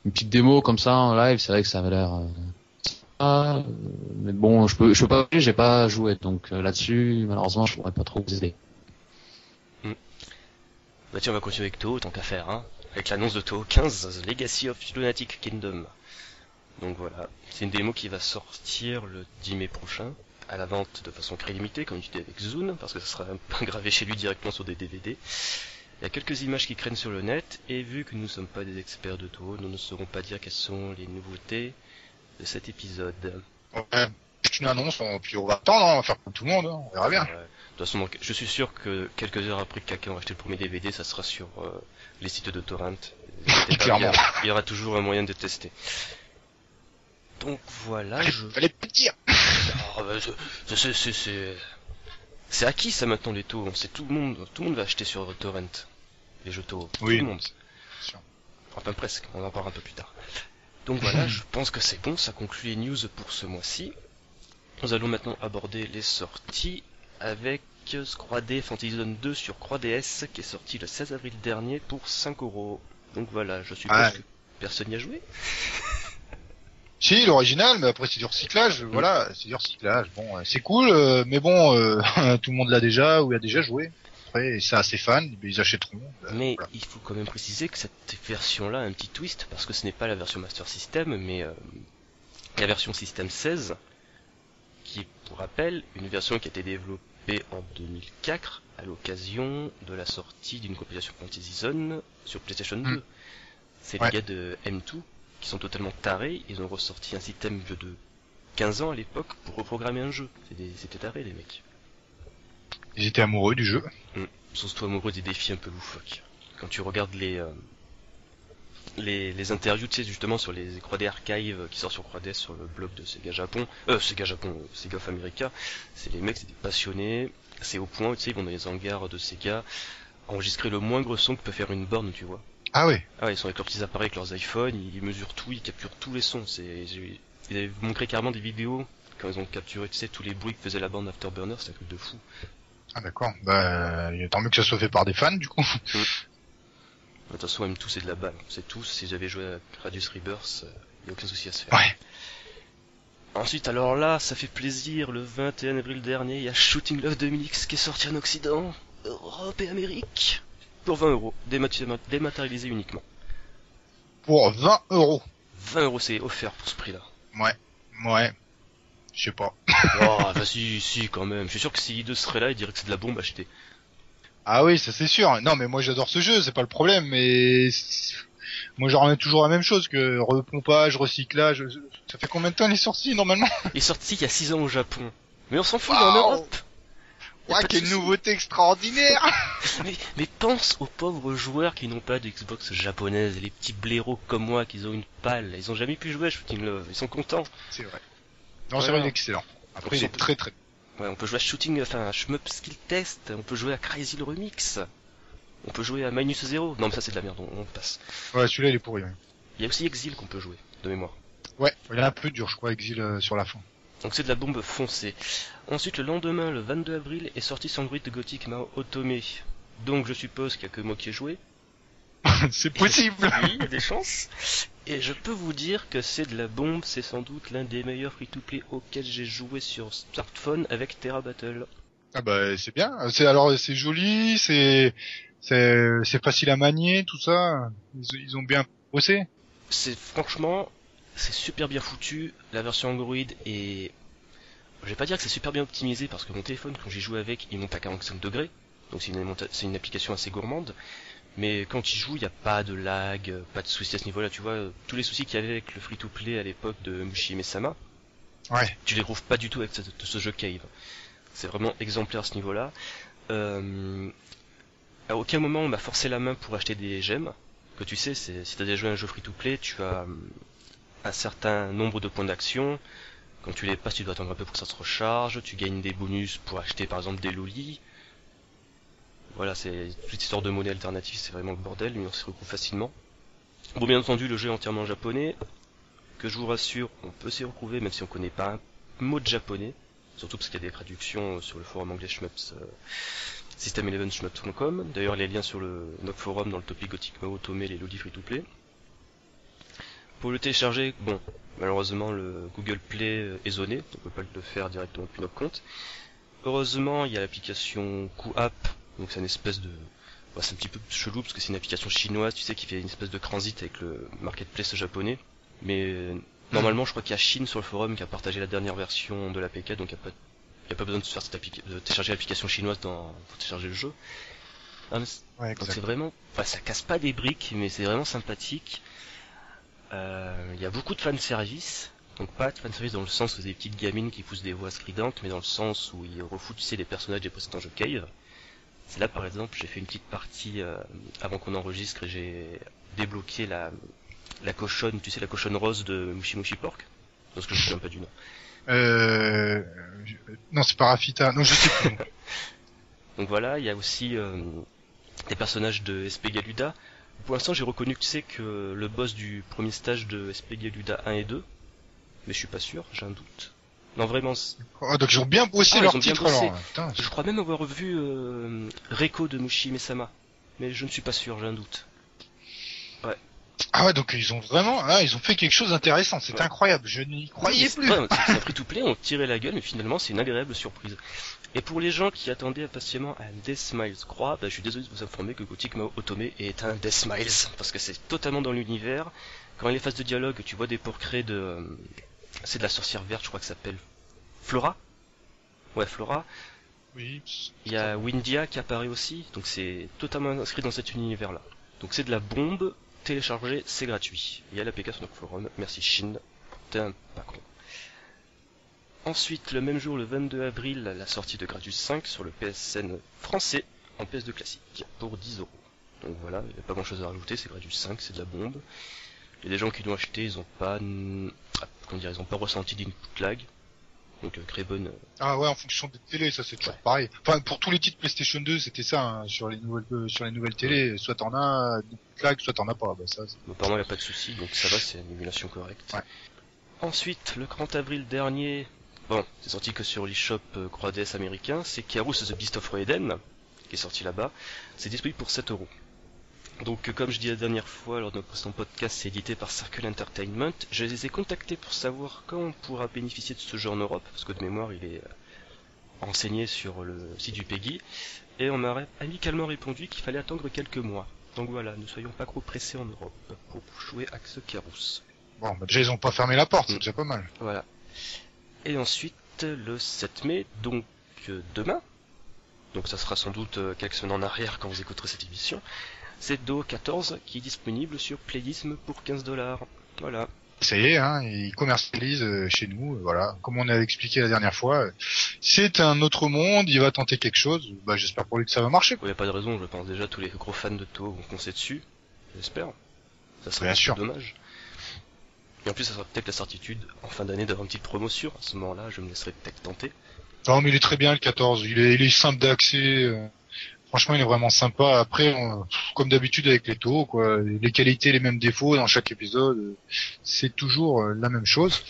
Speaker 3: une petite démo comme ça en live. C'est vrai que ça avait l'air. Euh, euh, mais bon, je peux, je peux pas, j'ai pas joué, donc là-dessus, malheureusement, je pourrais pas trop vous aider.
Speaker 1: Bah tiens, on va continuer avec Toho, tant qu'à faire, hein. Avec l'annonce de Toho 15, The Legacy of Lunatic Kingdom. Donc voilà, c'est une démo qui va sortir le 10 mai prochain, à la vente de façon très limitée, comme tu dis avec Zune, parce que ça sera <laughs> gravé chez lui directement sur des DVD. Il y a quelques images qui craignent sur le net, et vu que nous ne sommes pas des experts de Toho, nous ne saurons pas dire quelles sont les nouveautés de cet épisode.
Speaker 2: Ouais. C'est une annonce, on- puis on va attendre, hein, on va faire comme tout le monde, hein, on verra bien.
Speaker 1: De toute façon, je suis sûr que quelques heures après que quelqu'un ait acheté le premier DVD, ça sera sur euh, les sites de torrent. <laughs>
Speaker 2: Clairement.
Speaker 1: il y aura toujours un moyen de tester. Donc voilà, je...
Speaker 2: Fallait pas dire.
Speaker 1: Ah, bah, c'est- c'est- c'est- c'est... C'est acquis ça maintenant les taux, on sait tout le monde, tout le monde va acheter sur torrent. Les jeux taux,
Speaker 2: Oui.
Speaker 1: tout le monde.
Speaker 2: sûr.
Speaker 1: Enfin presque, on en parlera un peu plus tard. Donc voilà, <laughs> je pense que c'est bon, ça conclut les news pour ce mois-ci. Nous allons maintenant aborder les sorties avec Scroidé Fantasy Zone 2 sur 3DS qui est sorti le 16 avril dernier pour 5 euros. Donc voilà, je suppose
Speaker 2: Ouais.
Speaker 1: que personne n'y a joué. <laughs>
Speaker 2: Si, l'original, mais après c'est du recyclage, voilà, c'est du recyclage. Bon, euh, c'est cool, euh, mais bon, euh, <laughs> tout le monde l'a déjà ou a déjà joué. Après, c'est assez fan, ben, ils achèteront. euh,
Speaker 1: Mais
Speaker 2: voilà.
Speaker 1: il faut quand même préciser que cette version-là a un petit twist parce que ce n'est pas la version Master System, mais euh, la version System 16, qui est, pour rappel, une version qui a été développée en 2004 à l'occasion de la sortie d'une compilation Fantasy Zone sur PlayStation 2.
Speaker 2: Mm.
Speaker 1: C'est
Speaker 2: Ouais.
Speaker 1: les gars de M2 qui sont totalement tarés, ils ont ressorti un système vieux de 15 ans à l'époque pour reprogrammer un jeu. C'était taré les mecs.
Speaker 2: Ils étaient amoureux du jeu.
Speaker 1: surtout amoureux des défis un peu loufoques. Quand tu regardes les euh, les, les interviews, tu sais justement sur les 3D Archive qui sortent sur 3DS sur le blog de Sega Japon, euh Sega Japon, euh, Sega of America, c'est les mecs, c'est des passionnés, c'est au point, tu sais, ils vont dans les hangars de Sega enregistrer le moindre son que peut faire une borne, tu vois.
Speaker 2: Ah ouais.
Speaker 1: Ah ouais, ils sont avec leurs petits appareils, avec leurs iPhones, ils mesurent tout, ils capturent tous les sons. C'est, ils avaient montré carrément des vidéos quand ils ont capturé, tu sais, tous les bruits que faisait la bande Afterburner, c'est un truc de fou.
Speaker 2: Ah d'accord. Bah, euh, tant mieux que ça soit fait par des fans, du coup.
Speaker 1: De toute façon, M2 c'est de la balle, c'est tout. Si j'avais joué à Radius Rebirth, il n'y a aucun souci à se faire.
Speaker 2: Ouais.
Speaker 1: Ensuite, alors là, ça fait plaisir, le 21 avril dernier, il y a Shooting Love 2000X qui est sorti en Occident, Europe et Amérique, pour 20 euros, dématérialisé uniquement.
Speaker 2: Pour 20 euros.
Speaker 1: 20 euros, c'est offert pour ce prix-là.
Speaker 2: Ouais. Ouais. Je sais pas.
Speaker 1: oh, <laughs> bah si, si, quand même. Je suis sûr que si I2 serait là, il dirait que c'est de la bombe achetée.
Speaker 2: Ah oui, ça c'est sûr. Non, mais moi j'adore ce jeu, c'est pas le problème, mais moi j'en remets toujours la même chose que repompage, recyclage. Ça fait combien de temps il est sorti normalement?
Speaker 1: Il est sorti il y a 6 ans au Japon. Mais on s'en fout, en. Europe.
Speaker 2: Ouais, quelle nouveauté extraordinaire <laughs>
Speaker 1: Mais, mais pense aux pauvres joueurs qui n'ont pas de Xbox japonaise, les petits blaireaux comme moi qui ont une palle. Ils ont jamais pu jouer à Shooting Love, ils sont contents.
Speaker 2: C'est vrai. Non, c'est vrai, il est excellent. Après, il est
Speaker 1: C'est-
Speaker 2: très très.
Speaker 1: Ouais, on peut jouer à Shooting, enfin à Shmup Skill Test, on peut jouer à Crazy le Remix, on peut jouer à Minus Zero. Non mais ça c'est de la merde, on, on passe.
Speaker 2: Ouais, celui-là il est pourri. ouais.
Speaker 1: Il y a aussi Exil qu'on peut jouer, de mémoire.
Speaker 2: Ouais, il est un peu dur, je crois, Exil euh, sur la fin.
Speaker 1: Donc c'est de la bombe foncée. Ensuite le lendemain, le 22 avril, est sorti Sangruit de Gothic Mao Otome. Donc je suppose qu'il y a que moi qui ai joué. <laughs>
Speaker 2: c'est possible.
Speaker 1: Oui, il y a des chances. Et je peux vous dire que c'est de la bombe, c'est sans doute l'un des meilleurs free-to-play auxquels j'ai joué sur smartphone avec Terra Battle.
Speaker 2: Ah bah c'est bien. C'est alors c'est joli, c'est c'est c'est facile à manier, tout ça. Ils, ils ont bien bossé.
Speaker 1: C'est franchement, c'est super bien foutu. La version Android est, je vais pas dire que c'est super bien optimisé parce que mon téléphone quand j'y joue avec, il monte à 45 degrés, donc c'est une, monta- c'est une application assez gourmande. Mais quand tu joues, il n'y a pas de lag, pas de soucis à ce niveau-là. Tu vois, tous les soucis qu'il y avait avec le free-to-play à l'époque de Mushi Mesama,
Speaker 2: Ouais.
Speaker 1: tu les trouves pas du tout avec ce, ce jeu Cave. C'est vraiment exemplaire à ce niveau-là. Euh, à aucun moment on m'a forcé la main pour acheter des gemmes. Que tu sais, c'est, si t'as déjà joué à un jeu free-to-play, tu as hum, un certain nombre de points d'action. Quand tu les passes, tu dois attendre un peu pour que ça se recharge. Tu gagnes des bonus pour acheter par exemple des lolis. Voilà, c'est toute histoire de monnaie alternative, c'est vraiment le bordel, mais on s'y retrouve facilement. Bon, bien entendu, le jeu est entièrement en japonais. Que je vous rassure, on peut s'y retrouver même si on connaît pas un mot de japonais. Surtout parce qu'il y a des traductions sur le forum anglais Shmups, euh, system11shmups.com. D'ailleurs, les liens sur le NOC forum dans le topic Gothic Mao Tomé les Lodi free to play. Pour le télécharger, bon, malheureusement le Google Play euh, est zoné, on peut pas le faire directement depuis notre compte. Heureusement, il y a l'application QApp, donc c'est une espèce de... bah, c'est un petit peu chelou parce que c'est une application chinoise, tu sais, qui fait une espèce de transit avec le marketplace japonais. Mais euh, normalement, je crois qu'il y a Chine sur le forum qui a partagé la dernière version de l'APK, donc il n'y a, pas- a besoin de, se faire cette applica- de télécharger l'application chinoise dans... pour télécharger le jeu. Ah, c'est-
Speaker 2: Ouais,
Speaker 1: donc c'est
Speaker 2: exact.
Speaker 1: vraiment, enfin ça casse pas des briques, mais c'est vraiment sympathique. Euh, Il y a beaucoup de fanservice, donc pas de fanservice dans le sens où c'est des petites gamines qui poussent des voix stridentes, mais dans le sens où ils refoutent, tu sais, les personnages des précédents jeux Cave. C'est là par exemple, j'ai fait une petite partie euh, avant qu'on enregistre et j'ai débloqué la, la cochonne, tu sais, la cochonne rose de Mushi Mushi Pork. Parce que je me souviens pas du nom.
Speaker 2: Euh... Non, c'est pas Rafita. Non, je sais plus. <laughs>
Speaker 1: Donc voilà, il y a aussi euh, des personnages de SP Galuda. Pour l'instant, j'ai reconnu que sais que le boss du premier stage de SP Galuda 1 et 2, mais je suis pas sûr, j'ai un doute. Non, vraiment, c'est-
Speaker 2: oh, donc ils ont bien bossé
Speaker 1: Ah, ils
Speaker 2: leur
Speaker 1: bien
Speaker 2: titre
Speaker 1: bossé.
Speaker 2: alors. Putain,
Speaker 1: je crois même avoir vu euh, Reiko de Mushi Mesama, mais je ne suis pas sûr, j'ai un doute.
Speaker 2: Ah ouais, donc ils ont vraiment, ah, ils ont fait quelque chose d'intéressant. C'est
Speaker 1: Ouais.
Speaker 2: incroyable. Je n'y croyais
Speaker 1: C'est
Speaker 2: plus.
Speaker 1: pas- <laughs> C'est free to play, on tirait la gueule, mais finalement c'est une agréable surprise. Et pour les gens qui attendaient impatiemment un Death Smiles 3, bah, je suis désolé de vous informer que Gothic Mao Otome est un Death Smiles, parce que c'est totalement dans l'univers. Quand il les phases de dialogue, tu vois des portraits de... euh, C'est de la sorcière verte, je crois que ça s'appelle Flora Ouais, Flora.
Speaker 2: Oui.
Speaker 1: Il y a Windia qui apparaît aussi, donc c'est totalement inscrit dans cet univers-là. Donc c'est de la bombe, télécharger, c'est gratuit. Il y a l'APK sur notre forum, merci Chine, t'es un pas con. Ensuite, le même jour, le 22 avril, la sortie de Gradius 5 sur le PSN français en PS2 classique pour 10 euros. Donc voilà, il n'y a pas grand chose à rajouter, c'est Gradius 5, c'est de la bombe. Il y a des gens qui l'ont acheté, ils ont pas, ah, comment dire, ils ont pas ressenti d'input lag. Donc euh, Greybone, euh,
Speaker 2: Ah ouais, en fonction des télés, ça c'est toujours pareil. Enfin, pour tous les titres PlayStation 2, c'était ça hein, sur les nouvelles euh, sur les nouvelles télés. Soit t'en as des claques, soit t'en as pas. Bah ça.
Speaker 1: Apparemment, il n'y a pas de souci, donc ça va, c'est une émulation correcte.
Speaker 2: Ouais.
Speaker 1: Ensuite, le 30 avril dernier, bon, c'est sorti que sur l'eShop euh, Croix DS américain, c'est Karus The Beast of Eden, qui est sorti là-bas. C'est disponible pour 7 euros. Donc, euh, comme je dis la dernière fois lors de notre précédent podcast, c'est édité par Circle Entertainment. Je les ai contactés pour savoir quand on pourra bénéficier de ce jeu en Europe, parce que de mémoire, il est euh, renseigné sur le site du PEGI. Et on m'a amicalement répondu qu'il fallait attendre quelques mois. Donc voilà, ne soyons pas trop pressés en Europe pour jouer à ce Carous.
Speaker 2: Bon, bah déjà ils ont pas fermé la porte,
Speaker 1: Mm.
Speaker 2: c'est déjà pas mal.
Speaker 1: Voilà. Et ensuite, le 7 mai, donc euh, demain, donc ça sera sans doute euh, quelques semaines en arrière quand vous écouterez cette émission, c'est Do 14 qui est disponible sur Playism pour 15 dollars. Voilà.
Speaker 2: Ça y est, hein, ils commercialisent euh, chez nous, euh, voilà. Comme on a expliqué la dernière fois, c'est un autre monde, il va tenter quelque chose. Bah j'espère pour lui que ça va marcher.
Speaker 1: Il n'y a pas de raison, je pense déjà tous les gros fans de To vont foncer dessus. J'espère. Ça serait
Speaker 2: Bien sûr.
Speaker 1: dommage. Et en plus, ça sera peut-être la certitude en fin d'année d'avoir une petite promotion. À ce moment-là, je me laisserai peut-être tenter.
Speaker 2: Non mais il est très bien le 14, il est, il est simple d'accès. euh, franchement il est vraiment sympa. Après, on- comme d'habitude avec les taux, quoi, les qualités, les mêmes défauts dans chaque épisode, euh, c'est toujours euh, la même chose.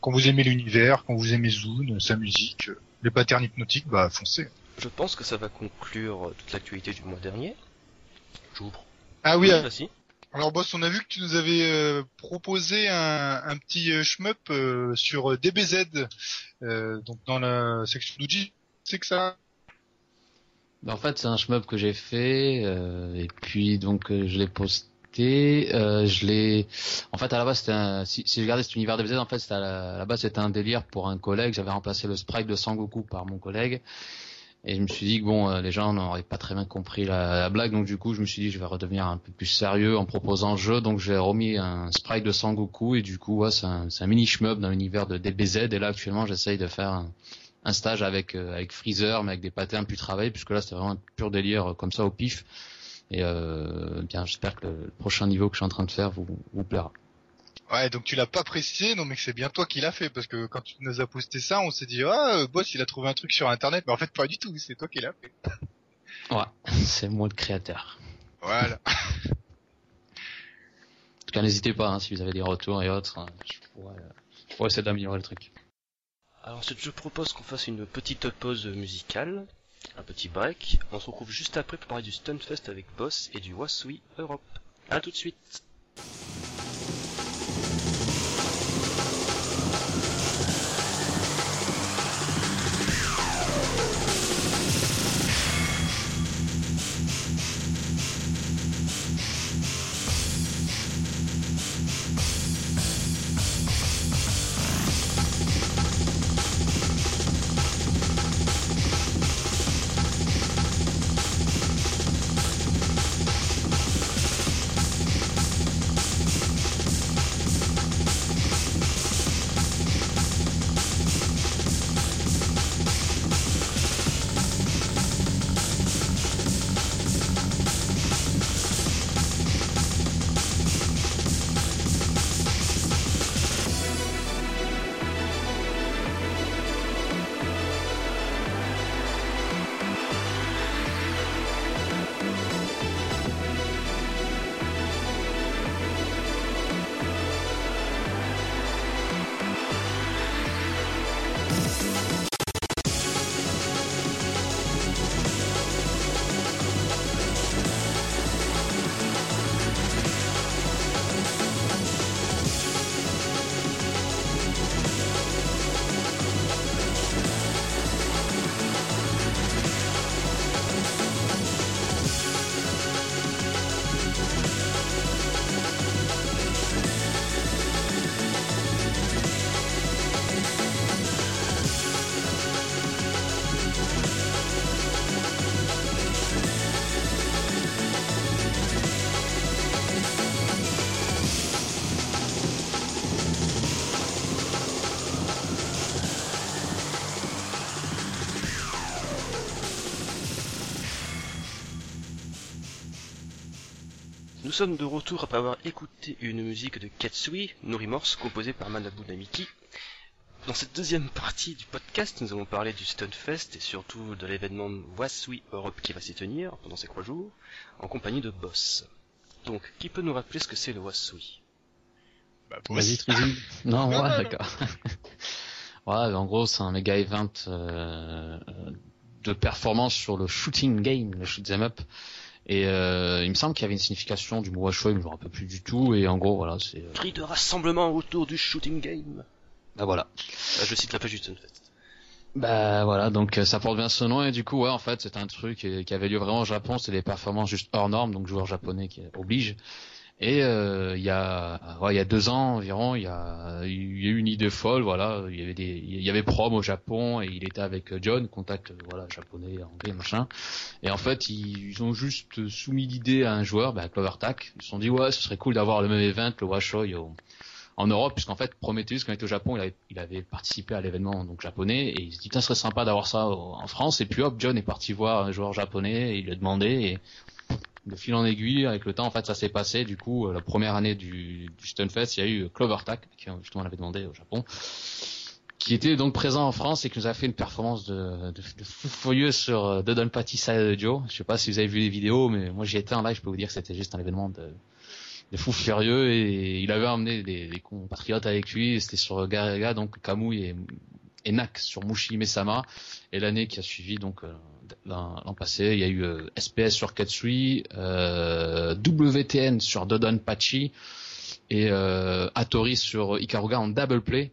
Speaker 2: Quand vous aimez l'univers, quand vous aimez Zune, sa musique, les patterns hypnotiques, bah foncez.
Speaker 1: Je pense que ça va conclure toute l'actualité du mois dernier. J'ouvre.
Speaker 2: Ah oui,
Speaker 1: vas-y.
Speaker 2: Alors boss, on a vu que tu nous avais euh, proposé un, un petit euh, shmup euh, sur euh, DBZ, euh, donc dans la section d'Uji. C'est que ça
Speaker 3: Ben, en fait, c'est un shmup que j'ai fait euh, et puis donc je l'ai posté. je l'ai. En fait, à la base, c'était un... si, si je regardais cet univers DBZ, en fait, à la... à la base, c'était un délire pour un collègue. J'avais remplacé le sprite de Sangoku par mon collègue Et je me suis dit que bon, euh, les gens n'auraient pas très bien compris la, la, blague, donc du coup, je me suis dit je vais redevenir un peu plus sérieux en proposant le jeu. Donc j'ai remis un sprite de Sangoku et du coup, ouais, c'est un, un, mini shmup dans l'univers de DBZ. Et là, actuellement, j'essaye de faire un, un stage avec euh, avec Freezer, mais avec des patterns plus travaillés, puisque là, c'était vraiment un pur délire euh, comme ça au pif. Et euh, bien, j'espère que le prochain niveau que je suis en train de faire vous, vous plaira.
Speaker 2: Ouais, donc tu l'as pas précisé, non mais c'est bien toi qui l'as fait, parce que quand tu nous as posté ça, on s'est dit, ah, boss, il a trouvé un truc sur internet, mais en fait pas du tout, c'est toi qui l'as fait. <laughs>
Speaker 3: Ouais, c'est moi le créateur.
Speaker 2: Voilà. <laughs>
Speaker 3: en tout cas, n'hésitez pas, hein, si vous avez des retours et autres, hein, je, pourrais, je pourrais essayer d'améliorer le truc.
Speaker 1: Alors je propose qu'on fasse une petite pause musicale, un petit break. On se retrouve juste après pour parler du Stunfest avec Boss et du Wasui Europe. A tout de suite sommes de retour après avoir écouté une musique de Ketsui, No Remorse, composée par Manabu Namiki. Dans cette deuxième partie du podcast, nous allons parler du Stunfest et surtout de l'événement Wasui Europe qui va s'y tenir pendant ces trois jours, en compagnie de Boss. Donc, qui peut nous rappeler ce que c'est le Wasui?
Speaker 2: Bah,
Speaker 3: Vas-y, <laughs> non, ouais, d'accord. <laughs> ouais, en gros, c'est un méga event euh, de performance sur le shooting game, le shoot 'em up. Et euh, il me semble qu'il y avait une signification du mot Washui, mais je me rappelle plus du tout. Et en gros, voilà, c'est. Euh...
Speaker 1: Cri de rassemblement autour du shooting game.
Speaker 3: Bah voilà.
Speaker 1: Bah, je cite la page du Stunfest.
Speaker 3: Bah voilà, donc ça porte bien ce nom et du coup ouais en fait c'est un truc qui avait lieu vraiment au Japon, c'est des performances juste hors normes, donc joueurs japonais qui obligent. Et euh, il y a ouais, il y a deux ans environ, il y a il y a eu une idée folle, voilà, il y avait des il y avait Prom au Japon et il était avec John, contact voilà japonais, anglais machin. Et en fait ils, ont juste soumis l'idée à un joueur, bah, CloverTac. Ils se sont dit ouais ce serait cool d'avoir le même event, le Washoy au, en Europe, puisqu'en fait Prometheus quand il était au Japon, il avait, il avait participé à l'événement donc japonais et il se dit ça serait sympa d'avoir ça en France. Et puis hop John est parti voir un joueur japonais, et il lui a demandé et de fil en aiguille, avec le temps, en fait, ça s'est passé. Du coup, la première année du, du Stunfest, il y a eu CloverTac, qui justement l'avait demandé au Japon, qui était donc présent en France et qui nous a fait une performance de, de, de fou furieux sur euh, Dodon Patty Side Joe. Je sais pas si vous avez vu les vidéos, mais moi j'y étais en live, je peux vous dire que c'était juste un événement de, de fou furieux et il avait emmené des, des compatriotes avec lui. C'était sur Garega, donc Kamui et, et Nak sur Mushi Mesama. Et l'année qui a suivi, donc euh, l'an passé, il y a eu euh, SPS sur Katsui, euh, WTN sur Dodon Pachi et euh, Atori sur Ikaruga en double play.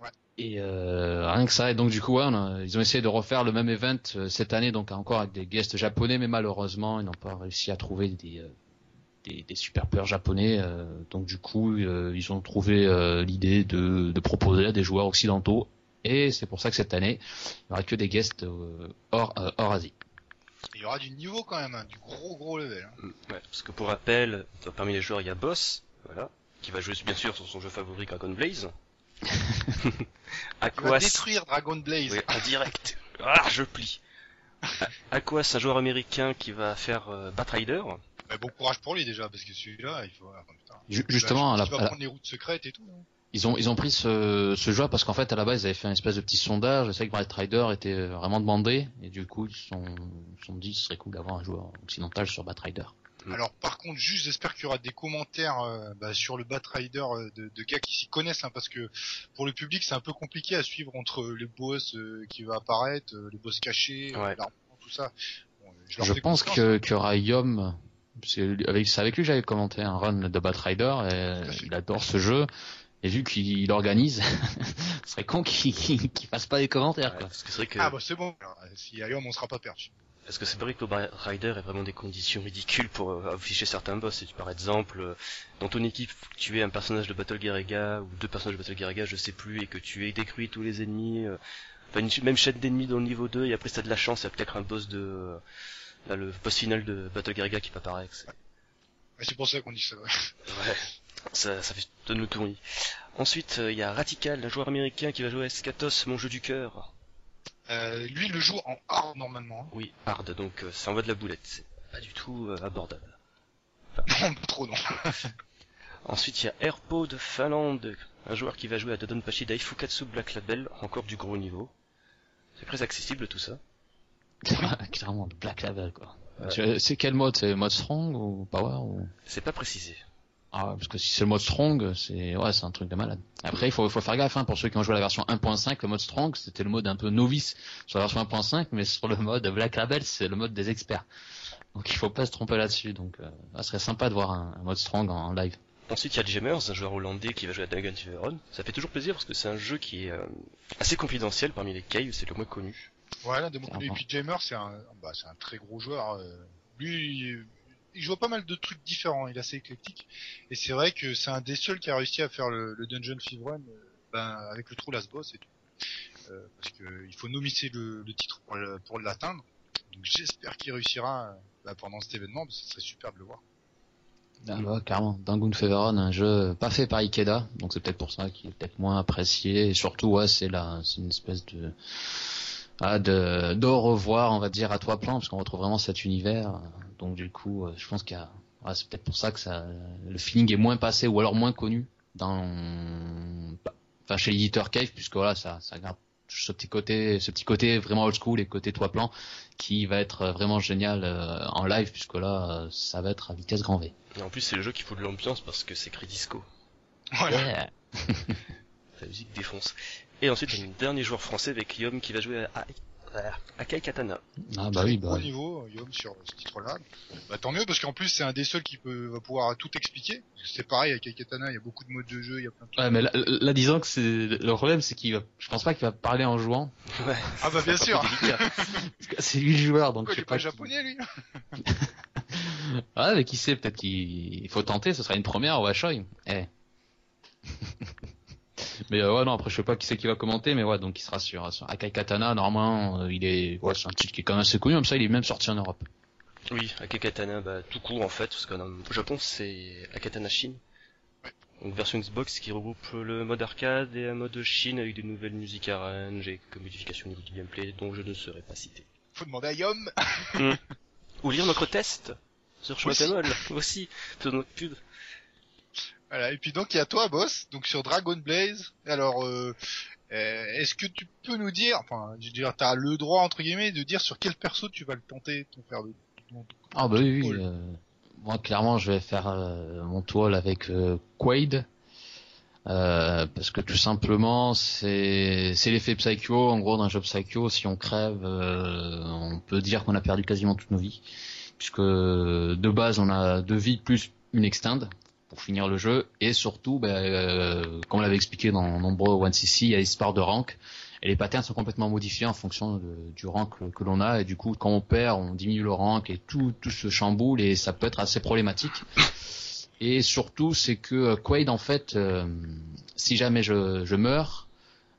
Speaker 2: Ouais.
Speaker 3: Et euh, rien que ça. Et donc du coup, ouais, on a, ils ont essayé de refaire le même event euh, cette année, donc encore avec des guests japonais, mais malheureusement, ils n'ont pas réussi à trouver des euh, des, des super peurs japonais. donc du coup, ils ont trouvé l'idée de, de proposer à des joueurs occidentaux Et c'est pour ça que cette année, il n'y aura que des guests euh, hors, euh, hors Asie.
Speaker 2: Il y aura du niveau quand même, hein, du gros gros level. hein.
Speaker 1: Mm, Ouais, parce que pour rappel, parmi les joueurs, il y a Boss, voilà, qui va jouer bien sûr sur son jeu favori Dragon Blaze. <laughs>
Speaker 2: Il va détruire Dragon Blaze.
Speaker 1: oui, en direct. Ah, je plie. A- Aquas, un joueur américain qui va faire euh, Batrider.
Speaker 2: Bon courage pour lui déjà, parce que celui-là, il faut. ah, putain.
Speaker 3: Justement, à
Speaker 2: il
Speaker 3: la-
Speaker 2: va
Speaker 3: à la-
Speaker 2: prendre les routes secrètes et tout. hein.
Speaker 3: Ils ont ils ont pris ce, ce joueur parce qu'en fait à la base ils avaient fait un espèce de petit sondage. Je sais que Bright Rider était vraiment demandé et du coup ils se sont, ils sont dit ce serait cool d'avoir un joueur occidental sur Bat Rider.
Speaker 1: Mm.
Speaker 2: Alors par contre, juste j'espère qu'il y aura des commentaires euh, bah, sur le Bat Rider euh, de, de gars qui s'y connaissent, hein, parce que pour le public c'est un peu compliqué à suivre entre les boss euh, qui va apparaître, euh, les boss cachés,
Speaker 1: Ouais.
Speaker 2: l'armement, tout ça. Bon, leur
Speaker 3: Je pense que qu'il y aura Yom. C'est avec, lui que j'avais commenté un run de Bat Rider et il adore ce jeu. Et vu qu'il organise, <laughs> ce serait con qu'il qu'il fasse pas les commentaires
Speaker 1: Ouais,
Speaker 3: quoi.
Speaker 1: parce que c'est vrai que,
Speaker 2: Ah bah c'est bon. Alors, S'il y a Yom, on sera pas perdu.
Speaker 1: parce que c'est vrai que le Rider est vraiment des conditions ridicules pour euh, afficher certains boss. Et tu, par exemple, euh, dans ton équipe, tu aies un personnage de Battle Gear Ega ou deux personnages de Battle Gear Ega, je sais plus, et que tu aies détruit tous les ennemis. euh, Enfin, une même chaîne d'ennemis dans le niveau 2, et après si t'as de la chance, il y a peut-être un boss de... euh, là, le boss final de Battle Gear Ega qui peut apparaître. c'est-
Speaker 2: pour ça qu'on dit ça. ouais.
Speaker 1: Ouais, ça, ça fait donne le tournis. Ensuite, euh, il y a Radical, un joueur américain qui va jouer à Skatos, mon jeu du cœur.
Speaker 2: Euh, lui, il le joue en hard normalement. hein.
Speaker 1: Oui, hard, donc euh, ça envoie de la boulette. C'est pas du tout euh, abordable.
Speaker 2: Non, pas trop non. <laughs>
Speaker 1: Ensuite, il y a Airpo de Finlande, un joueur qui va jouer à Dodonpachi Daifukatsu Black Label, encore du gros niveau. C'est très accessible tout ça. <laughs>
Speaker 3: Clairement Black Label quoi.
Speaker 1: Ouais.
Speaker 3: C'est quel mode? C'est mode strong ou power ou?
Speaker 1: C'est pas précisé.
Speaker 3: Ah parce que si c'est le mode strong, c'est ouais, c'est un truc de malade. Après, il faut, faut faire gaffe hein, pour ceux qui ont joué à la version 1.5, le mode strong, c'était le mode un peu novice sur la version 1.5, mais sur le mode Black Label, c'est le mode des experts. Donc il faut pas se tromper là-dessus. Donc, euh, ça serait sympa de voir un, un mode strong en, en live.
Speaker 1: Ensuite, il y a Jammers, un joueur hollandais qui va jouer à Dragon Feveron. Ça fait toujours plaisir parce que c'est un jeu qui est euh, assez confidentiel parmi les caves, c'est le moins connu.
Speaker 2: Voilà, de mon côté. Et
Speaker 3: Clairement.
Speaker 2: puis Jamer, c'est un, bah, c'est un très gros joueur. euh. Lui, il, joue à pas mal de trucs différents. Il est assez éclectique. Et c'est vrai que c'est un des seuls qui a réussi à faire le, le Dungeon Fever euh, ben, avec le True Last Boss et tout. Euh, parce que il faut nomisser le, le titre pour pour l'atteindre. Donc j'espère qu'il réussira bah, pendant cet événement, parce que ce serait super de le voir.
Speaker 3: Ah bah, carrément. Dangun Feveron, un jeu pas fait par Ikeda, donc c'est peut-être pour ça qu'il est peut-être moins apprécié. Et surtout, ouais, c'est là, c'est une espèce de ah, de de revoir, on va dire, à trois plans, parce qu'on retrouve vraiment cet univers. Donc du coup, euh, je pense qu'il y a, ouais, c'est peut-être pour ça que ça, le feeling est moins passé ou alors moins connu dans, enfin chez l'éditeur Cave, puisque voilà, ça, ça garde ce petit côté, ce petit côté vraiment old school et côté trois plans qui va être vraiment génial euh, en live, puisque là, euh, ça va être à vitesse grand V.
Speaker 1: Et en plus, c'est le jeu qui fout de l'ambiance parce que c'est écrit disco.
Speaker 2: Voilà. <laughs>
Speaker 1: La musique défonce. Et ensuite, j'ai un dernier joueur français avec Yom qui va jouer à, Akai Katana.
Speaker 3: Ah bah oui,
Speaker 2: Gros
Speaker 3: bah,
Speaker 2: niveau, Yom, sur ce titre-là. Bah, tant mieux, parce qu'en plus, c'est un des seuls qui peut, va pouvoir tout expliquer. C'est pareil, avec Aikatana, il y a beaucoup de modes de jeu, il y a plein de trucs.
Speaker 3: ouais, mais là, là, disons que c'est le problème, c'est qu'il va, je pense pas qu'il va parler en jouant.
Speaker 1: Ouais,
Speaker 2: Ah bah bien sûr.
Speaker 3: c'est lui le joueur, donc
Speaker 2: Pourquoi
Speaker 3: je
Speaker 2: il
Speaker 3: sais
Speaker 2: pas
Speaker 3: pas.
Speaker 2: japonais, lui? <laughs>
Speaker 3: Ouais, mais qui sait, peut-être qu'il il faut tenter, ce sera une première au Hachoi. Eh. <laughs> mais euh, ouais, non, après je sais pas qui c'est qui va commenter, mais ouais, donc il sera sur, sur Akai Katana, normalement, euh, il est, ouais, c'est un titre qui est quand même assez connu, comme ça, il est même sorti en Europe.
Speaker 1: Oui, Akai Katana, bah, tout court en fait, parce qu'au Japon, c'est Akatana Shin. Donc version Xbox qui regroupe le mode arcade et un mode Shin avec de nouvelles musiques arrange et quelques modifications au niveau du gameplay dont je ne saurais pas citer.
Speaker 2: Faut demander à Yom. <laughs>
Speaker 1: Ou lire notre test sur
Speaker 2: Aussi.
Speaker 1: Shmutamol aussi, notre pub.
Speaker 2: Voilà, et puis donc il y a toi, boss, donc sur Dragon Blaze. Alors, euh, euh, est-ce que tu peux nous dire, enfin, je veux dire, t'as le droit entre guillemets de dire sur quel perso tu vas le tenter, ton faire de. ton-
Speaker 3: Ah bah oui, oui. Euh, moi clairement je vais faire euh, mon toile avec euh, Quaid. Euh, parce que tout simplement c'est c'est l'effet Psycho en gros d'un jeu Psycho si on crève euh, on peut dire qu'on a perdu quasiment toutes nos vies puisque de base on a deux vies plus une extend pour finir le jeu et surtout ben, euh, comme l'avait expliqué dans nombreux 1cc il y a parts de rank et les patterns sont complètement modifiés en fonction du rank que, que l'on a et du coup quand on perd on diminue le rank et tout tout se chamboule et ça peut être assez problématique et surtout c'est que euh, Quaid en fait euh, si jamais je, je meurs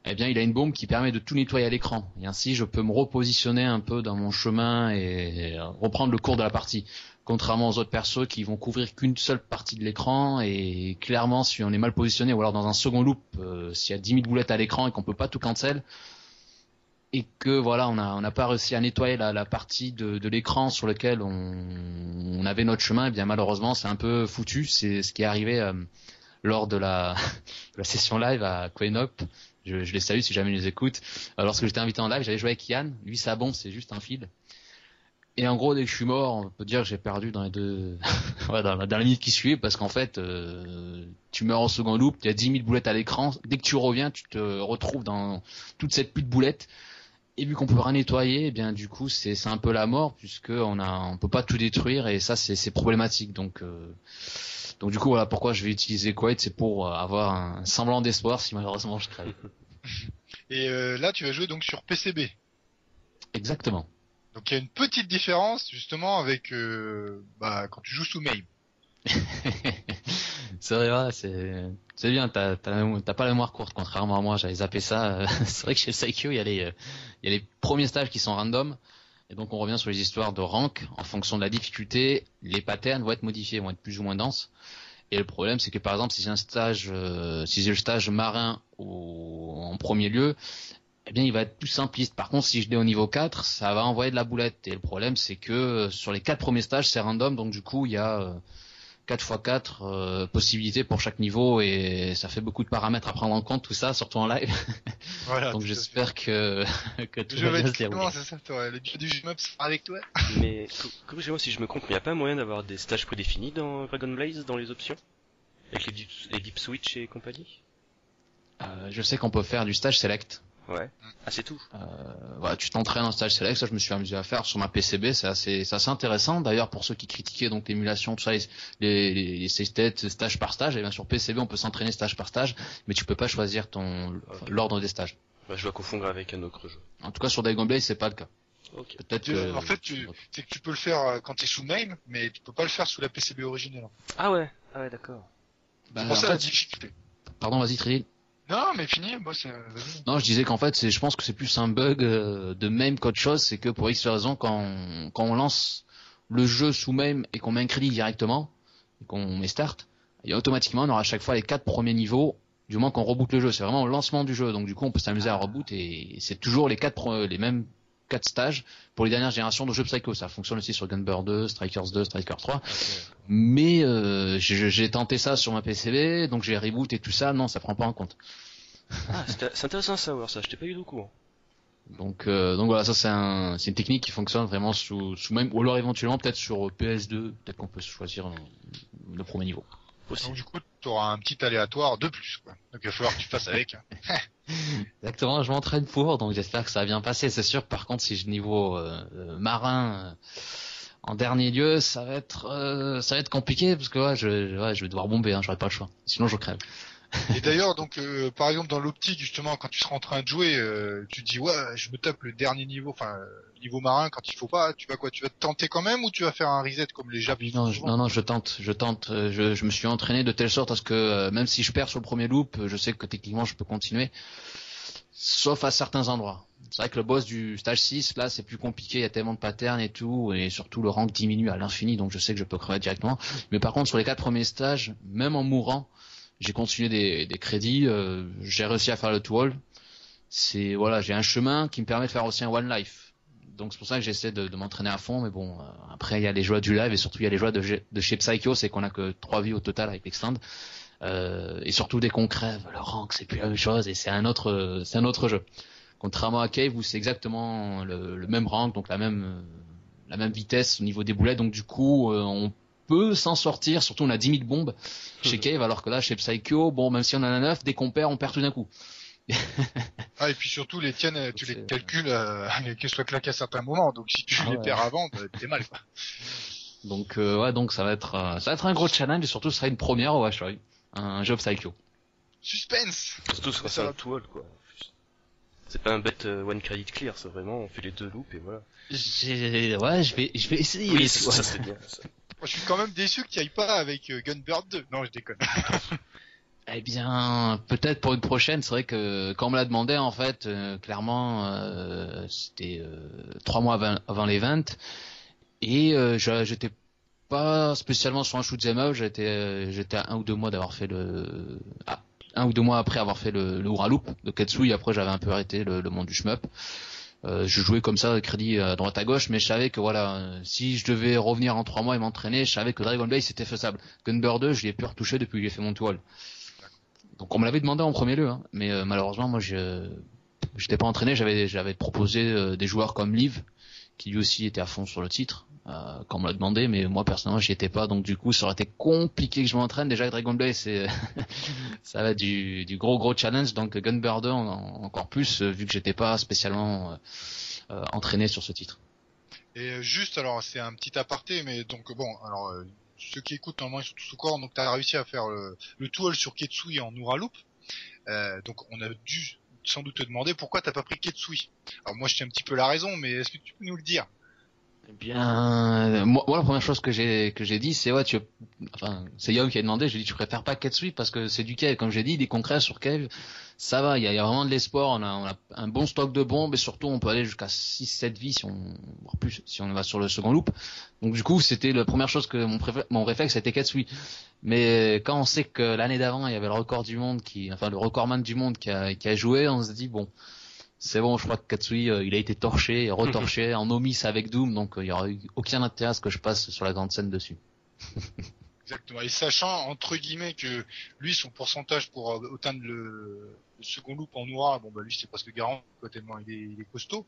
Speaker 3: eh bien, il a une bombe qui permet de tout nettoyer à l'écran. Et ainsi, je peux me repositionner un peu dans mon chemin et reprendre le cours de la partie. Contrairement aux autres persos qui vont couvrir qu'une seule partie de l'écran et clairement, si on est mal positionné ou alors dans un second loop, euh, s'il y a 10 000 boulettes à l'écran et qu'on peut pas tout cancel, et que voilà, on n'a pas réussi à nettoyer la, partie de, l'écran sur lequel on, avait notre chemin, eh bien malheureusement, c'est un peu foutu. C'est ce qui est arrivé euh, lors de la, <laughs> session live à Quenop je, je les salue si jamais ils les écoutent. Lorsque j'étais invité en live, j'avais joué avec Yann. Lui, sa bombe, c'est juste un fil. Et en gros, dès que je suis mort, on peut dire que j'ai perdu dans les deux, <laughs> ouais, dans, la, minute qui suit, parce qu'en fait, euh, tu meurs en second loop, il y a 10 000 boulettes à l'écran. Dès que tu reviens, tu te retrouves dans toute cette pluie de boulettes. Et vu qu'on peut rien nettoyer, eh bien du coup, c'est c'est un peu la mort puisque on a on peut pas tout détruire et ça c'est c'est problématique. Donc euh, donc du coup voilà pourquoi je vais utiliser Quaid, c'est pour avoir un semblant d'espoir si malheureusement je crève. <laughs>
Speaker 2: Et euh, là tu vas jouer donc sur PCB.
Speaker 3: Exactement.
Speaker 2: Donc il y a une petite différence justement avec euh, bah, quand tu joues sous MAME. <laughs>
Speaker 3: c'est vrai, c'est bien. T'as pas la mémoire courte, contrairement à moi. J'avais zappé ça. <laughs> c'est vrai que chez Psycho, il y a les y a les premiers stages qui sont random. Et donc on revient sur les histoires de rank en fonction de la difficulté. Les patterns vont être modifiés, vont être plus ou moins denses. Et le problème, c'est que par exemple, si j'ai un stage, euh, si le stage marin en premier lieu, eh bien, il va être plus simpliste. Par contre, si je l'ai au niveau 4, ça va envoyer de la boulette. Et le problème, c'est que euh, sur les quatre premiers stages, c'est random, donc du coup, il y a euh, 4 x 4 possibilités pour chaque niveau et ça fait beaucoup de paramètres à prendre en compte tout ça surtout en live. <laughs> Voilà, Donc j'espère que <laughs> que tout va bien se dérouler.
Speaker 2: c'est ça, toi, le du jeu sera avec toi?
Speaker 1: mais corrigez-moi si je me trompe, mais il n'y a pas moyen d'avoir des stages prédéfinis dans Dragon Blaze dans les options? Avec les deep, les deep switch et compagnie?
Speaker 3: Euh, Je sais qu'on peut faire du stage select.
Speaker 1: Ouais. Ah, c'est tout.
Speaker 3: Euh, voilà, tu t'entraînes en stage select, ça je me suis amusé à faire sur ma PCB, c'est assez, c'est assez intéressant. D'ailleurs, pour ceux qui critiquaient donc l'émulation, tout ça, les, les, les stage par stage, et bien sur PCB on peut s'entraîner stage par stage, mais tu peux pas choisir ton l'ordre des stages.
Speaker 1: Bah, je dois confondre avec un autre jeu.
Speaker 3: En tout cas, sur Dragon Blade, c'est pas le cas.
Speaker 2: Okay. Peut-être que... En fait, tu, c'est que tu peux le faire euh, quand t'es sous main, mais tu peux pas le faire sous la PCB originelle.
Speaker 1: Ah ouais, ah ouais, d'accord.
Speaker 2: Bah, c'est pour ça la difficulté.
Speaker 3: Pardon, vas-y, Trilly.
Speaker 2: Non, mais fini, moi c'est.
Speaker 3: Non, je disais qu'en fait, je pense que c'est plus un bug euh, de même qu'autre chose, c'est que pour X raison, quand on, quand on lance le jeu sous même et qu'on met un crédit directement, et qu'on met start, et automatiquement on aura à chaque fois les quatre premiers niveaux du moment qu'on reboot le jeu. C'est vraiment le lancement du jeu, donc du coup on peut s'amuser à reboot et c'est toujours les quatre les mêmes quatre stages pour les dernières générations de jeux Psycho. Ça fonctionne aussi sur Gunbird 2, Strikers 2, Strikers 3. Mais euh, j'ai tenté ça sur ma PCB, donc j'ai reboot et tout ça. Non, ça prend pas en compte.
Speaker 1: Ah, c'est intéressant à savoir ça. Je t'ai pas eu au courant.
Speaker 3: Donc, euh, donc voilà, ça c'est un, une technique qui fonctionne vraiment sous, sous même, ou alors éventuellement peut-être sur PS2, peut-être qu'on peut choisir le premier niveau.
Speaker 2: Donc du coup, tu auras un petit aléatoire de plus, quoi. Donc il va falloir que tu fasses avec. <laughs>
Speaker 3: Exactement, je m'entraîne pour, donc j'espère que ça va bien passer. C'est sûr, par contre, si je niveau euh, euh, marin euh, en dernier lieu, ça va être ça va être compliqué parce que ouais, je, ouais, je vais devoir bomber, hein, j'aurai pas le choix. Sinon, je crève.
Speaker 2: Et d'ailleurs, donc, euh, par exemple, dans l'optique, justement, quand tu seras en train de jouer, euh, tu te dis, ouais, je me tape le dernier niveau, enfin, niveau marin, quand il faut pas, tu vas quoi Tu vas te tenter quand même ou tu vas faire un reset comme les Japs
Speaker 3: non, non, non, je tente, je tente. Euh, je, je, me suis entraîné de telle sorte à ce que, même si je perds sur le premier loop, je sais que techniquement, je peux continuer, sauf à certains endroits. C'est vrai que le boss du stage 6, là, c'est plus compliqué, il y a tellement de patterns et tout, et surtout le rank diminue à l'infini, donc je sais que je peux crever directement. Mais par contre, sur les quatre premiers stages, même en mourant, j'ai continué des, des crédits, euh, j'ai réussi à faire le tool. C'est voilà, j'ai un chemin qui me permet de faire aussi un one life. Donc c'est pour ça que j'essaie de, de m'entraîner à fond, mais bon, euh, après il y a les joies du live et surtout il y a les joies de, de chez Psycho, c'est qu'on a que trois vies au total avec l'extend. Euh, et surtout dès qu'on crève, le rank c'est plus la même chose et c'est un autre, c'est un autre jeu. Contrairement à Cave où c'est exactement le, le, même rank, donc la même, la même vitesse au niveau des boulets, donc du coup euh, on peut s'en sortir, surtout on a 10 000 bombes chez <laughs> Cave, alors que là chez Psycho, bon même si on en a 9, dès qu'on perd, on perd tout d'un coup. <laughs>
Speaker 2: ah et puis surtout les tiennes, tu les calcules euh, <laughs> qu'elles soient claquées à certains moments, donc si tu ah les perds avant, bah, t'es mal quoi.
Speaker 3: Donc euh, ouais donc ça va être euh, ça va être un gros challenge et surtout ce sera une première au Watch un jeu Psycho.
Speaker 2: Suspense.
Speaker 1: Surtout ce sera ça quoi. C'est pas un bête euh, one credit clear, c'est vraiment on fait les deux loops et voilà.
Speaker 3: Ouais, je vais je vais essayer. Oui,
Speaker 1: ça, c'est bien. Ça.
Speaker 2: Je suis quand même déçu que tu ailles pas avec euh, Gunbird 2. Non, je déconne. <laughs>
Speaker 3: Eh bien, peut-être pour une prochaine. C'est vrai que quand on me l'a demandé, en fait, euh, clairement, euh, c'était euh, trois mois avant, avant l'event, et j'étais pas spécialement sur un shoot 'em up. J'étais, à un ou deux mois d'avoir fait le, ah, un ou deux mois après avoir fait le, le loop de Ketsui. Après, j'avais un peu arrêté le, le monde du shmup. Euh, je jouais comme ça, crédit à droite à gauche, mais je savais que voilà, euh, si je devais revenir en trois mois et m'entraîner, je savais que Dragon Blaze c'était faisable. Gunbird 2, je l'ai plus retouché depuis que j'ai fait mon toile. Donc on me l'avait demandé en premier lieu, hein, mais euh, malheureusement moi je j'étais pas entraîné, j'avais j'avais proposé euh, des joueurs comme Liv qui lui aussi était à fond sur le titre euh, quand on me l'a demandé, mais moi personnellement j'y étais pas, donc du coup ça aurait été compliqué que je m'entraîne. Déjà Dragon Blaze c'est <laughs> ça va du, du gros gros challenge, donc Gunbird 2 en- en- encore plus euh, vu que j'étais pas spécialement euh, euh, entraîné sur ce titre.
Speaker 2: Et euh, juste, alors c'est un petit aparté, mais donc bon, alors euh, ceux qui écoutent normalement ils sont tous au courant, donc t'as réussi à faire le, le tool sur Ketsui en Noura Loop. Euh, donc on a dû sans doute te demander pourquoi t'as pas pris Ketsui. Alors moi je tiens un petit peu la raison, mais est-ce que tu peux nous le dire?
Speaker 3: Eh bien, euh, moi, la première chose que j'ai que j'ai dit, c'est ouais, tu, enfin, c'est Yom qui a demandé. J'ai dit, tu préfères pas Ketsui parce que c'est du cave. Comme j'ai dit, des concrets sur cave, ça va. Il y y a vraiment de l'espoir. On a, on a un bon stock de bombes et surtout, on peut aller jusqu'à 6-7 vies si on, voire plus, si on va sur le second loop. Donc du coup, c'était la première chose que mon, préfé- mon réflexe, c'était Ketsui. Mais quand on sait que l'année d'avant, il y avait le record du monde qui, enfin, le recordman du monde qui a, qui a joué, on se dit bon. C'est bon, je crois que Katsui, euh, il a été torché et retorché <laughs> en omis avec Doom, donc euh, il y aura eu aucun intérêt à ce que je passe sur la grande scène dessus. <laughs>
Speaker 2: Exactement. Et sachant entre guillemets que lui son pourcentage pour euh, atteindre le, le second loop en Noura, bon bah lui c'est presque garant, quoi, tellement il est, il est costaud.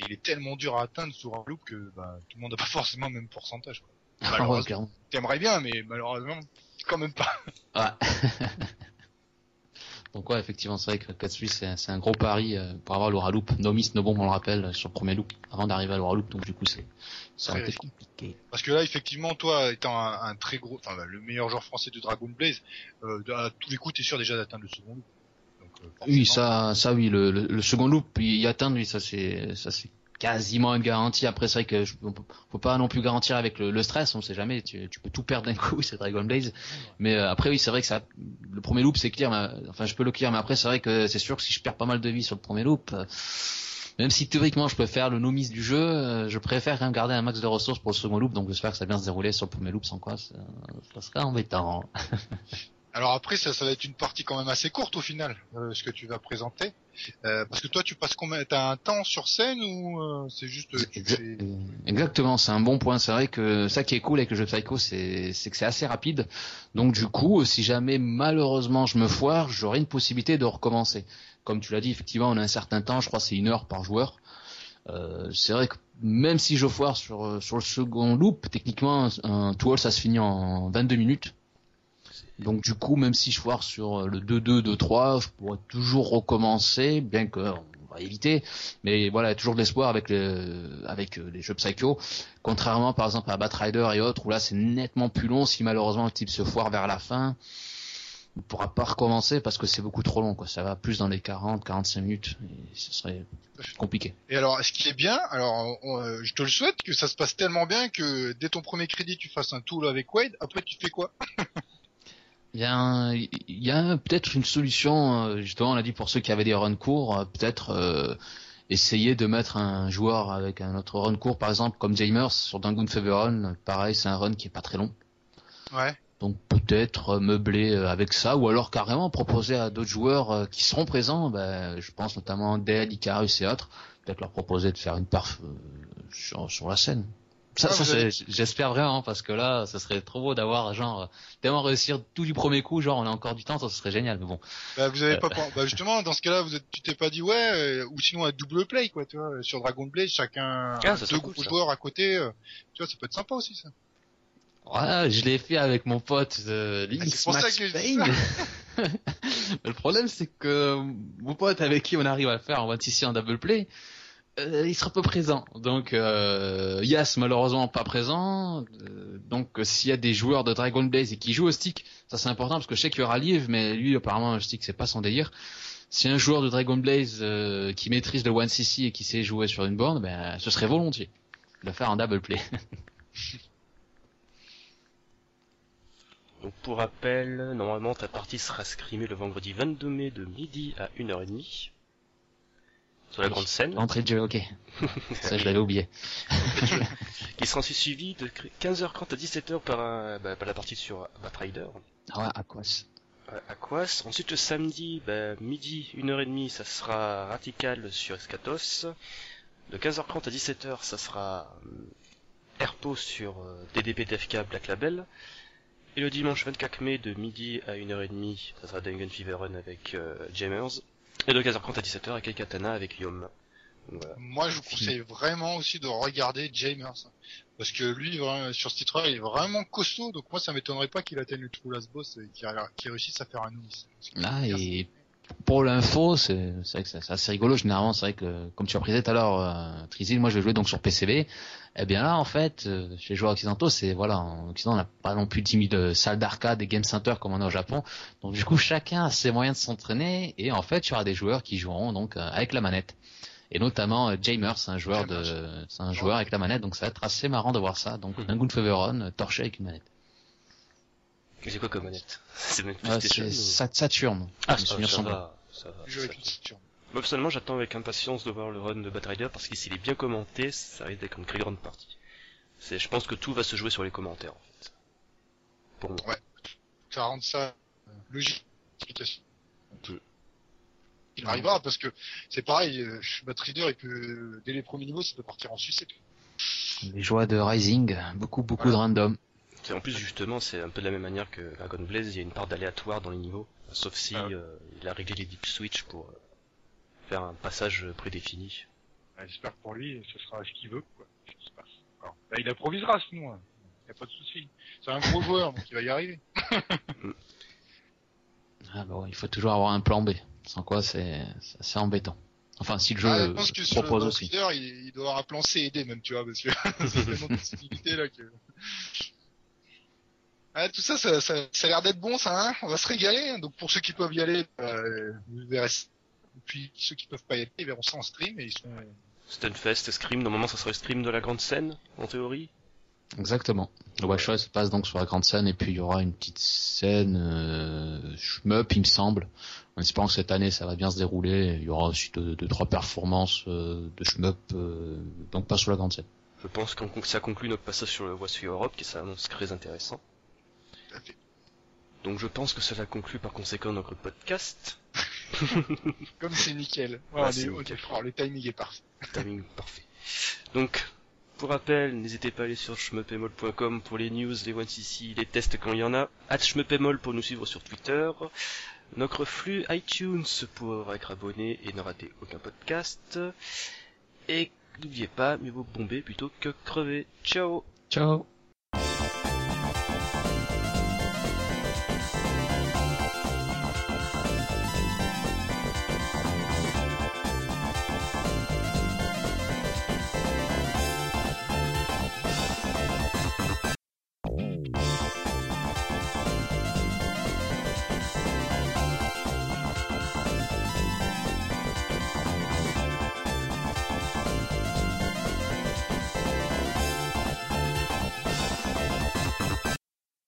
Speaker 2: Et il est tellement dur à atteindre sur un loop que bah, tout le monde n'a pas <laughs> forcément le même pourcentage. Quoi.
Speaker 3: Ouais,
Speaker 2: Malheureusement. T'aimerais bien, mais malheureusement quand même pas.
Speaker 3: Ouais. Donc ouais, effectivement, c'est vrai que Katsui, c'est c'est un gros pari euh, pour avoir l'aura loop. No miss, no bomb, on le rappelle, euh, sur le premier loop, avant d'arriver à l'aura loop, donc du coup, c'est ça aurait été compliqué.
Speaker 2: Parce que là, effectivement, toi, étant un, un très gros, enfin, le meilleur joueur français de Dragon Blaze, euh, à tous les coups, t'es sûr déjà d'atteindre le second loop. Donc, euh,
Speaker 3: Oui, ça, ça oui, le, le, le second loop, y atteindre, oui, ça c'est, ça c'est quasiment une garantie. Après, c'est vrai que je, on faut pas non plus garantir avec le, stress, on sait jamais, tu, peux tout perdre d'un coup, <laughs> c'est Dragon Blaze. Mais euh, après, oui, c'est vrai que ça, le premier loop, c'est clear, mais, enfin, je peux le clear, mais après, c'est vrai que c'est sûr que si je perds pas mal de vie sur le premier loop, euh, même si théoriquement je peux faire le nomis du jeu, euh, je préfère quand même garder un max de ressources pour le second loop, donc j'espère que ça va bien se dérouler sur le premier loop, sans quoi, ça, ça serait embêtant. <laughs>
Speaker 2: Alors après, ça, ça va être une partie quand même assez courte au final, euh, ce que tu vas présenter. Euh, parce que toi, tu passes combien T'as un temps sur scène ou euh, c'est juste fais-
Speaker 3: euh, Exactement, c'est un bon point. C'est vrai que ça qui est cool avec le jeu de Psycho, c'est que c'est assez rapide. Donc du coup, si jamais malheureusement je me foire, j'aurai une possibilité de recommencer. Comme tu l'as dit, effectivement, on a un certain temps. Je crois que c'est une heure par joueur. Euh, c'est vrai que même si je foire sur sur le second loop, techniquement un, un tool ça se finit en 22 minutes. Donc du coup, même si je foire sur euh, le 2-2, 2-3, je pourrais toujours recommencer, bien que on va éviter. Mais voilà, toujours de l'espoir avec le, avec euh, les jeux Psycho. Contrairement par exemple à Batrider et autres, où là c'est nettement plus long. Si malheureusement le type se foire vers la fin, on pourra pas recommencer parce que c'est beaucoup trop long. Quoi. Ça va plus dans les 40, 45 minutes. Et ce serait compliqué.
Speaker 2: Et alors, ce qui est bien, alors euh, je te le souhaite que ça se passe tellement bien que dès ton premier crédit, tu fasses un tool avec Wade. Après, tu fais quoi? <laughs>
Speaker 3: Il y a, un- il y a peut-être une solution, euh, justement, on a dit pour ceux qui avaient des runs courts, euh, peut-être euh, essayer de mettre un joueur avec un autre run court, par exemple comme Jamers sur Dangun Fever Run. Pareil, c'est un run qui est pas très long.
Speaker 2: Ouais.
Speaker 3: Donc peut-être meubler avec ça, ou alors carrément proposer à d'autres joueurs qui seront présents, ben, je pense notamment Dead, Icarus et autres, peut-être leur proposer de faire une perf sur, sur la scène. Ça,
Speaker 2: Ah,
Speaker 3: ça,
Speaker 2: avez-
Speaker 3: j'espère vraiment parce que là, ça serait trop beau d'avoir genre tellement réussir tout du premier coup, genre on a encore du temps, ça ce serait génial. Mais bon,
Speaker 2: Bah, vous avez
Speaker 3: Euh.
Speaker 2: pas, bah justement, dans ce cas-là, vous êtes, tu t'es pas dit ouais, euh, ou sinon un double play quoi, tu vois, sur Dragon Blade, chacun
Speaker 1: Ah,
Speaker 2: deux
Speaker 1: cool,
Speaker 2: joueurs à côté, euh, tu vois, ça peut être sympa aussi ça.
Speaker 3: voilà, je l'ai fait avec mon pote euh, Lynx
Speaker 2: Ah, c'est pour ça
Speaker 3: Max
Speaker 2: que
Speaker 3: Payne. <laughs> le problème c'est que mon pote avec qui on arrive à le faire en 26 en double play, euh, il sera pas présent. Donc euh, Yas malheureusement pas présent. Euh, donc s'il y a des joueurs de Dragon Blaze et qui jouent au stick, ça c'est important parce que je sais qu'il y aura Liv, mais lui apparemment le stick c'est pas son délire. Si un joueur de Dragon Blaze qui maîtrise le 1cc et qui sait jouer sur une borne, ben ce serait volontiers de faire en double play. <laughs>
Speaker 1: Donc pour rappel, normalement ta partie sera scrimée le vendredi 22 mai de midi à 1h30 sur la grande scène.
Speaker 3: Entrée de jeu, ok. <laughs> Ça, je l'avais oublié. <laughs>
Speaker 1: qui sera ensuite suivi de 15h30 à 17h par, un, bah, par la partie sur Batrider.
Speaker 3: Ah ouais, Aquas.
Speaker 1: Aquas. Ensuite le samedi, bah, midi, 1h30, ça sera Ratical sur Escatos. De 15h30 à 17h, ça sera Airpo sur euh, DDP TFK Black Label. Et le dimanche 24 mai de midi à 1h30, ça sera Dungeon Fever Run avec euh, Jamers. Et de 15h30 à 17h avec Katana avec Yom.
Speaker 2: Voilà. Moi, je vous conseille vraiment aussi de regarder Jamers. Parce que lui, sur ce titre il est vraiment costaud. Donc moi, ça m'étonnerait pas qu'il atteigne le True Last Boss et qu'il réussisse à faire un Nounis.
Speaker 3: Là, et pour l'info, c'est vrai que c'est assez rigolo. Généralement, c'est vrai que, comme tu as précisé tout à l'heure, euh, Trizil, moi je vais jouer donc sur PCB. Eh bien là, en fait, euh, chez les joueurs occidentaux, c'est voilà, en Occident, on n'a pas non plus 10 000 salles d'arcade et game center comme on a au Japon. Donc du coup, chacun a ses moyens de s'entraîner et en fait, il y aura des joueurs qui joueront donc euh, avec la manette. Et notamment euh, Jamers, c'est un joueur de, c'est un joueur avec la manette, donc ça va être assez marrant de voir ça. Donc un Gun Feveron torché avec une manette.
Speaker 1: C'est quoi comme manette <laughs>
Speaker 3: C'est même C'est Saturn.
Speaker 1: Ah, ça, ça, va,
Speaker 2: ça va. Je avec Saturn.
Speaker 1: Moi personnellement j'attends avec impatience de voir le run de Batrider parce que s'il est bien commenté, ça risque d'être une très grande partie. C'est, je pense que tout va se jouer sur les commentaires en fait.
Speaker 2: Pour moi. Ouais. Ça rend ça euh, logique. Il arrivera parce que c'est pareil, euh, Batrider et que dès les premiers niveaux ça peut partir en sucette.
Speaker 3: Les joies de Rising, beaucoup beaucoup de random.
Speaker 1: En plus justement c'est un peu de la même manière que Dragon Blaze, il y a une part d'aléatoire dans les niveaux, sauf si ah. euh, il a réglé les deep switch pour euh, faire un passage prédéfini.
Speaker 2: J'espère que pour lui, ce sera ce qu'il veut, quoi. Ce qui Alors, bah, il improvisera, sinon, hein. y a pas de souci. C'est un gros <laughs> joueur, donc il va y arriver.
Speaker 3: ah bon, il faut toujours avoir un plan B. Sans quoi, c'est assez embêtant. Enfin, si le jeu
Speaker 2: ah, je pense que propose aussi. Leader, il, il, doit avoir un plan C et D même, tu vois, parce que <laughs> c'est tellement de possibilités là que. Tout ça, ça, ça, ça a l'air d'être bon, ça. Hein on va se régaler. Hein. Donc pour ceux qui peuvent y aller, euh, vous verrez et puis ceux qui peuvent pas y aller, ils verront ça en stream et ils sont.
Speaker 1: Stunfest, Scream, normalement ça serait le stream de la grande scène, en théorie.
Speaker 3: Exactement. Le Watch se passe donc sur la grande scène et puis il y aura une petite scène euh, shmup, il me semble. En espérant que cette année ça va bien se dérouler. Il y aura aussi deux, trois performances euh, de shmup, euh, donc pas sur la grande scène.
Speaker 1: Je pense que ça conclut notre passage sur le Voice Europe qui s'annonce très intéressant. <laughs> Donc je pense que cela conclut par conséquent notre podcast. <laughs>
Speaker 2: Comme c'est nickel. Ouais, le timing est parfait.
Speaker 1: Le timing parfait. Donc, pour rappel, n'hésitez pas à aller sur schmepemol.com pour les news, les one cc les tests quand il y en a. At schmepemol pour nous suivre sur Twitter. Notre flux iTunes pour être abonné et ne rater aucun podcast. Et n'oubliez pas, mieux vaut bomber plutôt que crever. Ciao
Speaker 3: Ciao